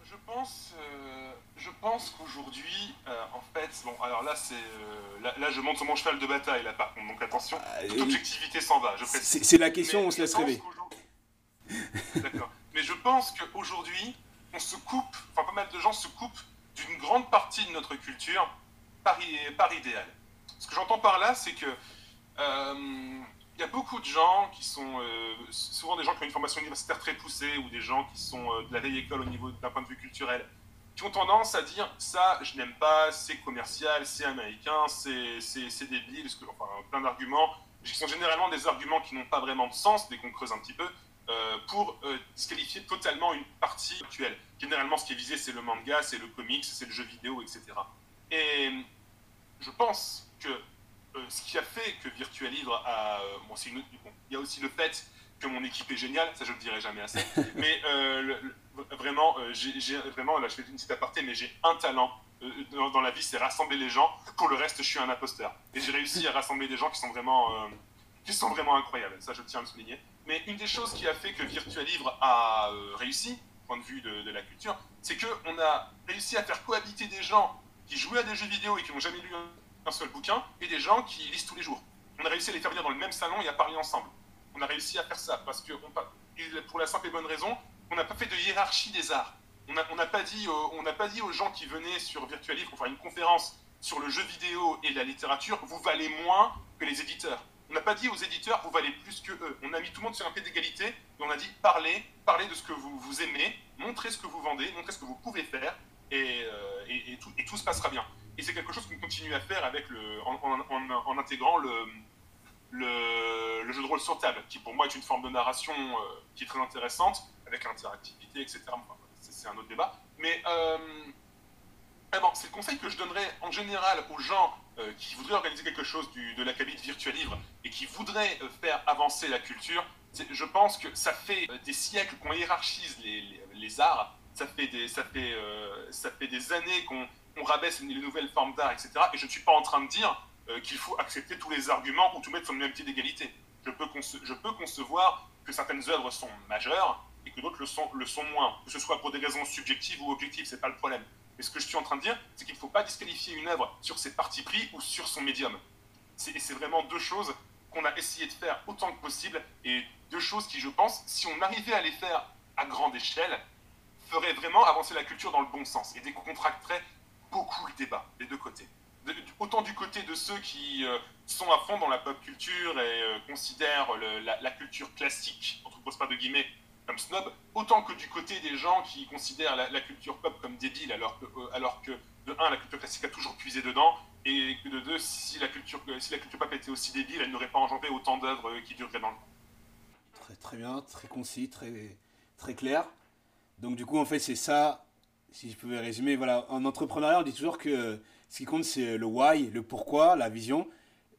je pense, euh, je pense qu'aujourd'hui, euh, en fait, bon, alors là, c'est, euh, là, là, je monte sur mon cheval de bataille, là, par contre, donc attention, Ah, toute objectivité s'en va, je précise. C'est la question, Mais on se laisse rêver. D'accord. Mais je pense qu'aujourd'hui, on se coupe, enfin pas mal de gens se coupent d'une grande partie de notre culture par, idéal. Ce que j'entends par là, c'est que euh, il y a beaucoup de gens qui sont euh, souvent des gens qui ont une formation universitaire très poussée ou des gens qui sont euh, de la vieille école au niveau d'un point de vue culturel, qui ont tendance à dire ça, je n'aime pas, c'est commercial, c'est américain, c'est débile, enfin plein d'arguments qui sont généralement des arguments qui n'ont pas vraiment de sens dès qu'on creuse un petit peu, euh, pour euh, disqualifier totalement une partie actuelle. Généralement, ce qui est visé, c'est le manga, c'est le comics, c'est le jeu vidéo, etc. Et je pense que euh, ce qui a fait que Virtua Livre a... euh, bon, il y a aussi le fait que mon équipe est géniale, ça je le dirai jamais assez, mais euh, le- le- vraiment, euh, j'ai vraiment, là je fais une petite aparté, mais j'ai un talent euh, dans, dans la vie, c'est rassembler les gens. Pour le reste, je suis un imposteur. Et j'ai réussi à rassembler des gens qui sont vraiment, qui sont vraiment incroyables. Ça, je tiens à le souligner. Mais une des choses qui a fait que Virtua Livre a réussi, point de vue de, de la culture, c'est qu'on a réussi à faire cohabiter des gens qui jouaient à des jeux vidéo et qui n'ont jamais lu un, un seul bouquin, et des gens qui lisent tous les jours. On a réussi à les faire venir dans le même salon et à parler ensemble. On a réussi à faire ça parce que, pour la simple et bonne raison, on n'a pas fait de hiérarchie des arts. On n'a pas, dit pas dit aux gens qui venaient sur Virtua Livre pour faire une conférence sur le jeu vidéo et la littérature, vous valez moins que les éditeurs. On n'a pas dit aux éditeurs, vous valez plus que eux. On a mis tout le monde sur un pied d'égalité et on a dit, parlez, parlez de ce que vous, aimez, montrez ce que vous vendez, montrez ce que vous pouvez faire et, euh, et- tout, se passera bien. Et c'est quelque chose qu'on continue à faire avec le, en intégrant le, le, jeu de rôle sur table, qui pour moi est une forme de narration euh, qui est très intéressante, avec l'interactivité, etc. C'est un autre débat. Mais euh, vraiment, c'est le conseil que je donnerais en général aux gens euh, qui voudraient organiser quelque chose du, de l'acabit virtuel livre et qui voudraient euh, faire avancer la culture. Je pense que ça fait des siècles qu'on hiérarchise les, les- les arts, ça fait des, ça fait, ça fait des années qu'on on rabaisse les nouvelles formes d'art, etc. Et je ne suis pas en train de dire euh, qu'il faut accepter tous les arguments ou tout mettre sur le même pied d'égalité. Je peux, concevoir que certaines œuvres sont majeures et que d'autres le sont, moins, que ce soit pour des raisons subjectives ou objectives, c'est pas le problème. Mais ce que je suis en train de dire, c'est qu'il ne faut pas disqualifier une œuvre sur ses partis pris ou sur son médium. Et c'est vraiment deux choses qu'on a essayé de faire autant que possible et deux choses qui, je pense, si on arrivait à les faire à grande échelle, feraient vraiment avancer la culture dans le bon sens et décontracteraient beaucoup le débat des deux côtés. Autant du côté de ceux qui euh, sont à fond dans la pop culture et euh, considèrent la, culture classique, entre pose pas de guillemets, comme snob, autant que du côté des gens qui considèrent la, culture pop comme débile, alors que, euh, alors que de un, la culture classique a toujours puisé dedans, et que de deux, si la culture, si la culture pop était aussi débile, elle n'aurait pas engendré autant d'œuvres qui dureraient dans le temps. Très, très bien, très concis, très, très clair. Donc du coup, en fait, c'est ça, si je pouvais résumer, voilà, en entrepreneuriat, on dit toujours que ce qui compte, c'est le why, le pourquoi, la vision.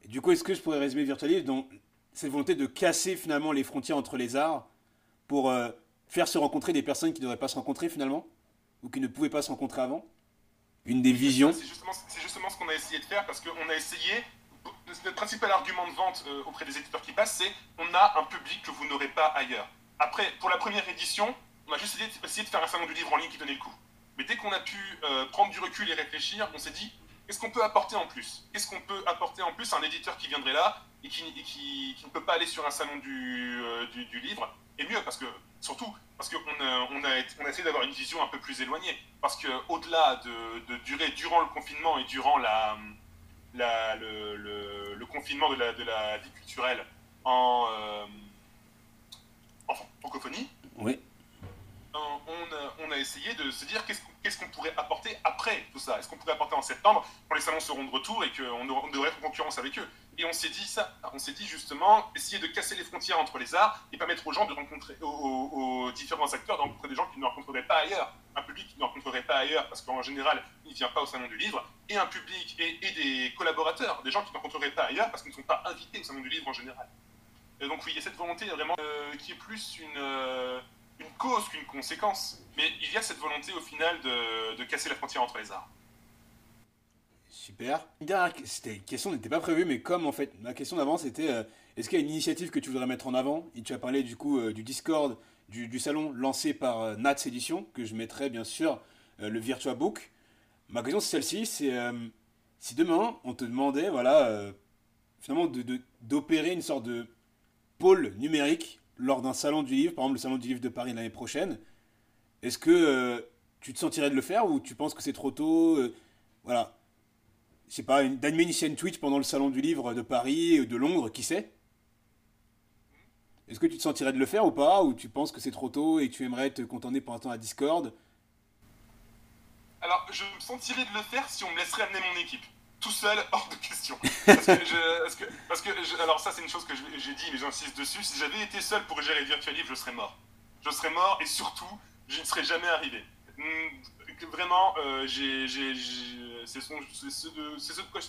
Et du coup, est-ce que je pourrais résumer Virtualist dans cette volonté de casser finalement les frontières entre les arts pour euh, faire se rencontrer des personnes qui ne devraient pas se rencontrer finalement Ou qui ne pouvaient pas se rencontrer avant? Une des visions C'est justement, ce qu'on a essayé de faire parce qu'on a essayé. Notre principal argument de vente euh, auprès des éditeurs qui passent, c'est on a un public que vous n'aurez pas ailleurs. Après, pour la première édition, on a juste essayé de, essayé de faire un salon du livre en ligne qui donnait le coup. Mais dès qu'on a pu euh, prendre du recul et réfléchir, on s'est dit qu'est-ce qu'on peut apporter en plus? Qu'est-ce qu'on peut apporter en plus à un éditeur qui viendrait là et qui, qui- ne peut pas aller sur un salon du, euh, du, livre? Et mieux, parce que, surtout, parce qu'on a, on a, on essayé d'avoir une vision un peu plus éloignée. Parce qu'au-delà de, de durer durant le confinement et durant la, la- le, le- le confinement de la, de la vie culturelle en, euh, en francophonie, Oui. On a, on a essayé de se dire qu'est-ce qu'on pourrait apporter après tout ça. Est-ce qu'on pourrait apporter en septembre, quand les salons seront de retour et qu'on devrait être en concurrence avec eux. Et on s'est dit ça, on s'est dit justement essayer de casser les frontières entre les arts et permettre aux gens de rencontrer, aux, différents acteurs de des gens qu'ils ne rencontreraient pas ailleurs, un public qu'ils ne rencontreraient pas ailleurs parce qu'en général il ne vient pas au salon du livre, et un public et, des collaborateurs, des gens qu'ils ne rencontreraient pas ailleurs parce qu'ils ne sont pas invités au salon du livre en général. Et donc oui, il y a cette volonté vraiment euh, qui est plus une, euh, une cause qu'une conséquence. Mais il y a cette volonté au final de, de casser la frontière entre les arts. Super. Une dernière question n'était pas prévue, mais comme en fait, ma question d'avant c'était euh, est-ce qu'il y a une initiative que tu voudrais mettre en avant? Et tu as parlé du coup euh, du Discord du, salon lancé par Nats Edition, que je mettrai bien sûr le Virtua Book. Ma question c'est celle-ci, c'est si demain on te demandait, voilà, finalement d'opérer une sorte de pôle numérique lors d'un salon du livre, par exemple le salon du livre de Paris l'année prochaine, est-ce que tu te sentirais de le faire ou tu penses que c'est trop tôt euh, Voilà. Je sais pas, d'animer une chaîne Twitch pendant le salon du livre de Paris ou de Londres, qui sait? Est-ce que tu te sentirais de le faire ou pas Ou tu penses que c'est trop tôt et tu aimerais te contenter pour un temps à Discord? Alors, je me sentirais de le faire si on me laisserait amener mon équipe. Tout seul, hors de question. Parce que, parce que, alors ça c'est une chose que j'ai dit, mais j'insiste dessus. Si j'avais été seul pour gérer Virtual Livre, je serais mort. Je serais mort et surtout, je ne serais jamais arrivé. Mm, vraiment, euh,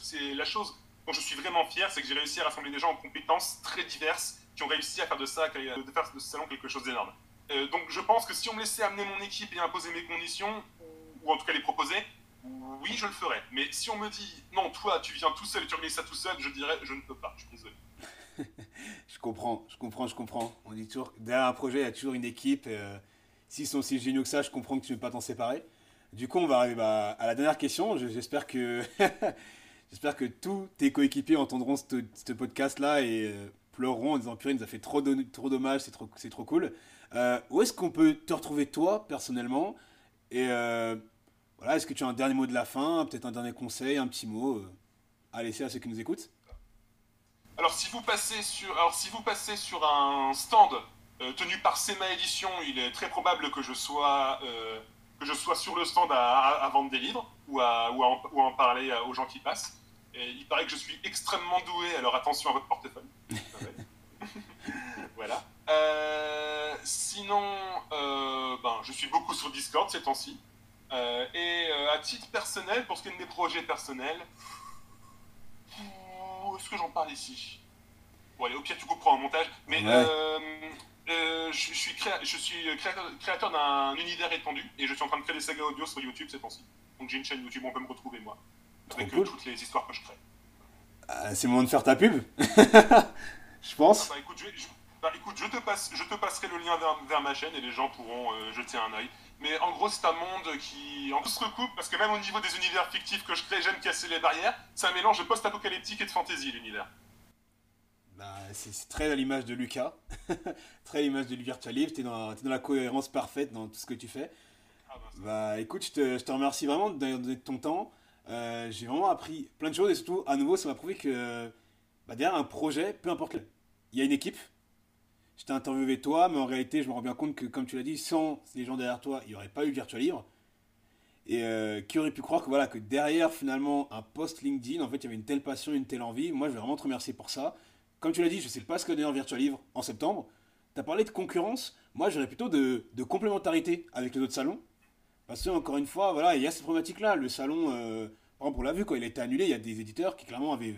c'est la chose dont je suis vraiment fier, c'est que j'ai réussi à rassembler des gens en compétences très diverses qui ont réussi à faire de ça, de faire de ce salon quelque chose d'énorme. Euh, donc je pense que si on me laissait amener mon équipe et imposer mes conditions, ou, en tout cas les proposer, oui, je le ferais. Mais si on me dit, non, toi, tu viens tout seul et tu remets ça tout seul, je dirais, je ne peux pas, je suis je comprends, je comprends, je comprends. On dit toujours, derrière un projet, il y a toujours une équipe. Euh, S'ils sont aussi géniaux que ça, je comprends que tu ne veux pas t'en séparer. Du coup, on va arriver bah, à la dernière question. J'espère que, tous tes coéquipiers entendront ce podcast-là et euh, pleureront en disant Purée, il nous a fait trop, dommage, c'est trop, cool. Euh, où est-ce qu'on peut te retrouver, toi, personnellement? Euh, voilà, est-ce que tu as un dernier mot de la fin Peut-être un dernier conseil, un petit mot à laisser à ceux qui nous écoutent? Alors si vous passez sur, alors si vous passez sur un stand euh, tenu par SEMA Édition, il est très probable que je sois, euh, que je sois sur le stand à, vendre des livres ou à, ou en, parler aux gens qui passent. Il paraît que je suis extrêmement doué, alors attention à votre portefeuille. voilà. Euh, sinon, ben, je suis beaucoup sur Discord ces temps-ci. Et à titre personnel, pour ce qui est de mes projets personnels, est-ce que j'en parle ici? Bon, allez, au pire, tu couperas en montage. Mais euh, je, suis, je suis créateur, d'un univers étendu et je suis en train de créer des sagas audio sur YouTube ces temps-ci. Donc j'ai une chaîne YouTube, on peut me retrouver moi. avec euh, toutes les histoires que je crée. Ah, c'est le moment de faire ta pub? Je pense. Ah, bah, écoute, je, bah, écoute, je, te passe, je te passerai le lien vers, ma chaîne et les gens pourront euh, jeter un oeil. Mais en gros, c'est un monde qui en se recoupe parce que même au niveau des univers fictifs que je crée, j'aime casser les barrières. C'est un mélange de post-apocalyptique et de fantasy l'univers. Bah, c'est très à l'image de Lucas, très à l'image de Virtual Live, tu es, dans la cohérence parfaite dans tout ce que tu fais. Ah bah, bah, écoute, je te, je te, remercie vraiment de donner ton temps. Euh, j'ai vraiment appris plein de choses et surtout, à nouveau, ça m'a prouvé que bah, derrière un projet, peu importe, il y a une équipe. Je t'ai interviewé toi, mais en réalité, je me rends bien compte que, comme tu l'as dit, sans les gens derrière toi, il n'y aurait pas eu Virtual Livre. Et euh, qui aurait pu croire que, voilà, que derrière finalement un post LinkedIn, en fait, il y avait une telle passion, une telle envie. Moi, je veux vraiment te remercier pour ça. Comme tu l'as dit, je sais pas ce que d'ailleurs Virtual Livre en septembre. Tu as parlé de concurrence. Moi, j'aurais plutôt de, complémentarité avec les autres salons. Parce que, encore une fois, voilà, il y a cette problématique-là. Le salon, euh, on l'a vu, quand il a été annulé, il y a des éditeurs qui clairement avaient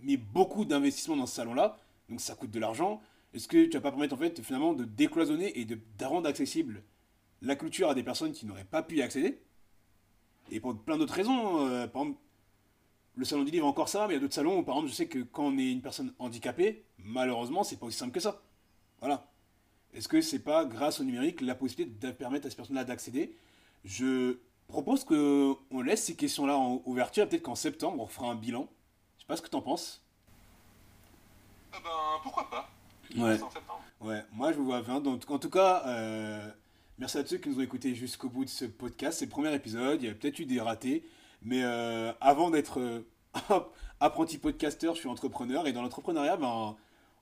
mis beaucoup d'investissement dans ce salon-là. Donc ça coûte de l'argent. Est-ce que tu vas pas permettre en fait finalement de décloisonner et de, rendre accessible la culture à des personnes qui n'auraient pas pu y accéder? Et pour plein d'autres raisons. Euh, par exemple, le salon du livre encore ça, mais il y a d'autres salons où, par exemple, je sais que quand on est une personne handicapée, malheureusement, c'est pas aussi simple que ça. Voilà. Est-ce que c'est pas grâce au numérique la possibilité de permettre à ces personnes-là d'accéder? Je propose qu'on laisse ces questions-là en ouverture. Peut-être qu'en septembre, on fera un bilan. Je sais pas ce que tu en penses. Ah ben, pourquoi pas Ouais. Ouais, moi je vous vois bien. Donc, en tout cas, euh, merci à tous ceux qui nous ont écoutés jusqu'au bout de ce podcast. C'est le premier épisode. Il y a peut-être eu des ratés. Mais euh, avant d'être euh, apprenti podcasteur, je suis entrepreneur. Et dans l'entrepreneuriat, ben,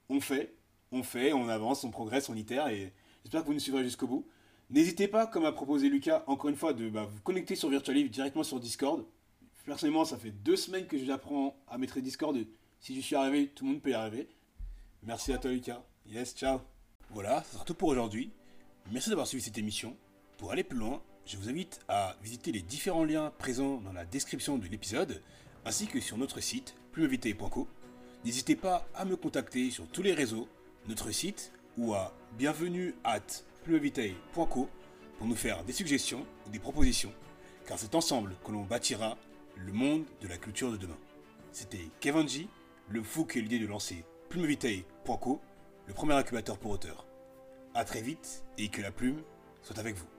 on fait, on fait, on avance, on progresse, on itère. Et j'espère que vous nous suivrez jusqu'au bout. N'hésitez pas, comme a proposé Lucas, encore une fois, de bah, vous connecter sur Virtual directement sur Discord. Personnellement, ça fait deux semaines que j'apprends à mettre Discord. Si je suis arrivé, tout le monde peut y arriver. Merci à toi, Lucas. Yes, ciao. Voilà, c'est tout pour aujourd'hui. Merci d'avoir suivi cette émission. Pour aller plus loin, je vous invite à visiter les différents liens présents dans la description de l'épisode, ainsi que sur notre site plumevitae.co. N'hésitez pas à me contacter sur tous les réseaux, notre site ou à bienvenue at plumevitae.co pour nous faire des suggestions ou des propositions, car c'est ensemble que l'on bâtira le monde de la culture de demain. C'était Kevanji, le fou qui a l'idée de lancer plumevitae.co, le premier incubateur pour auteurs. À très vite et que la plume soit avec vous.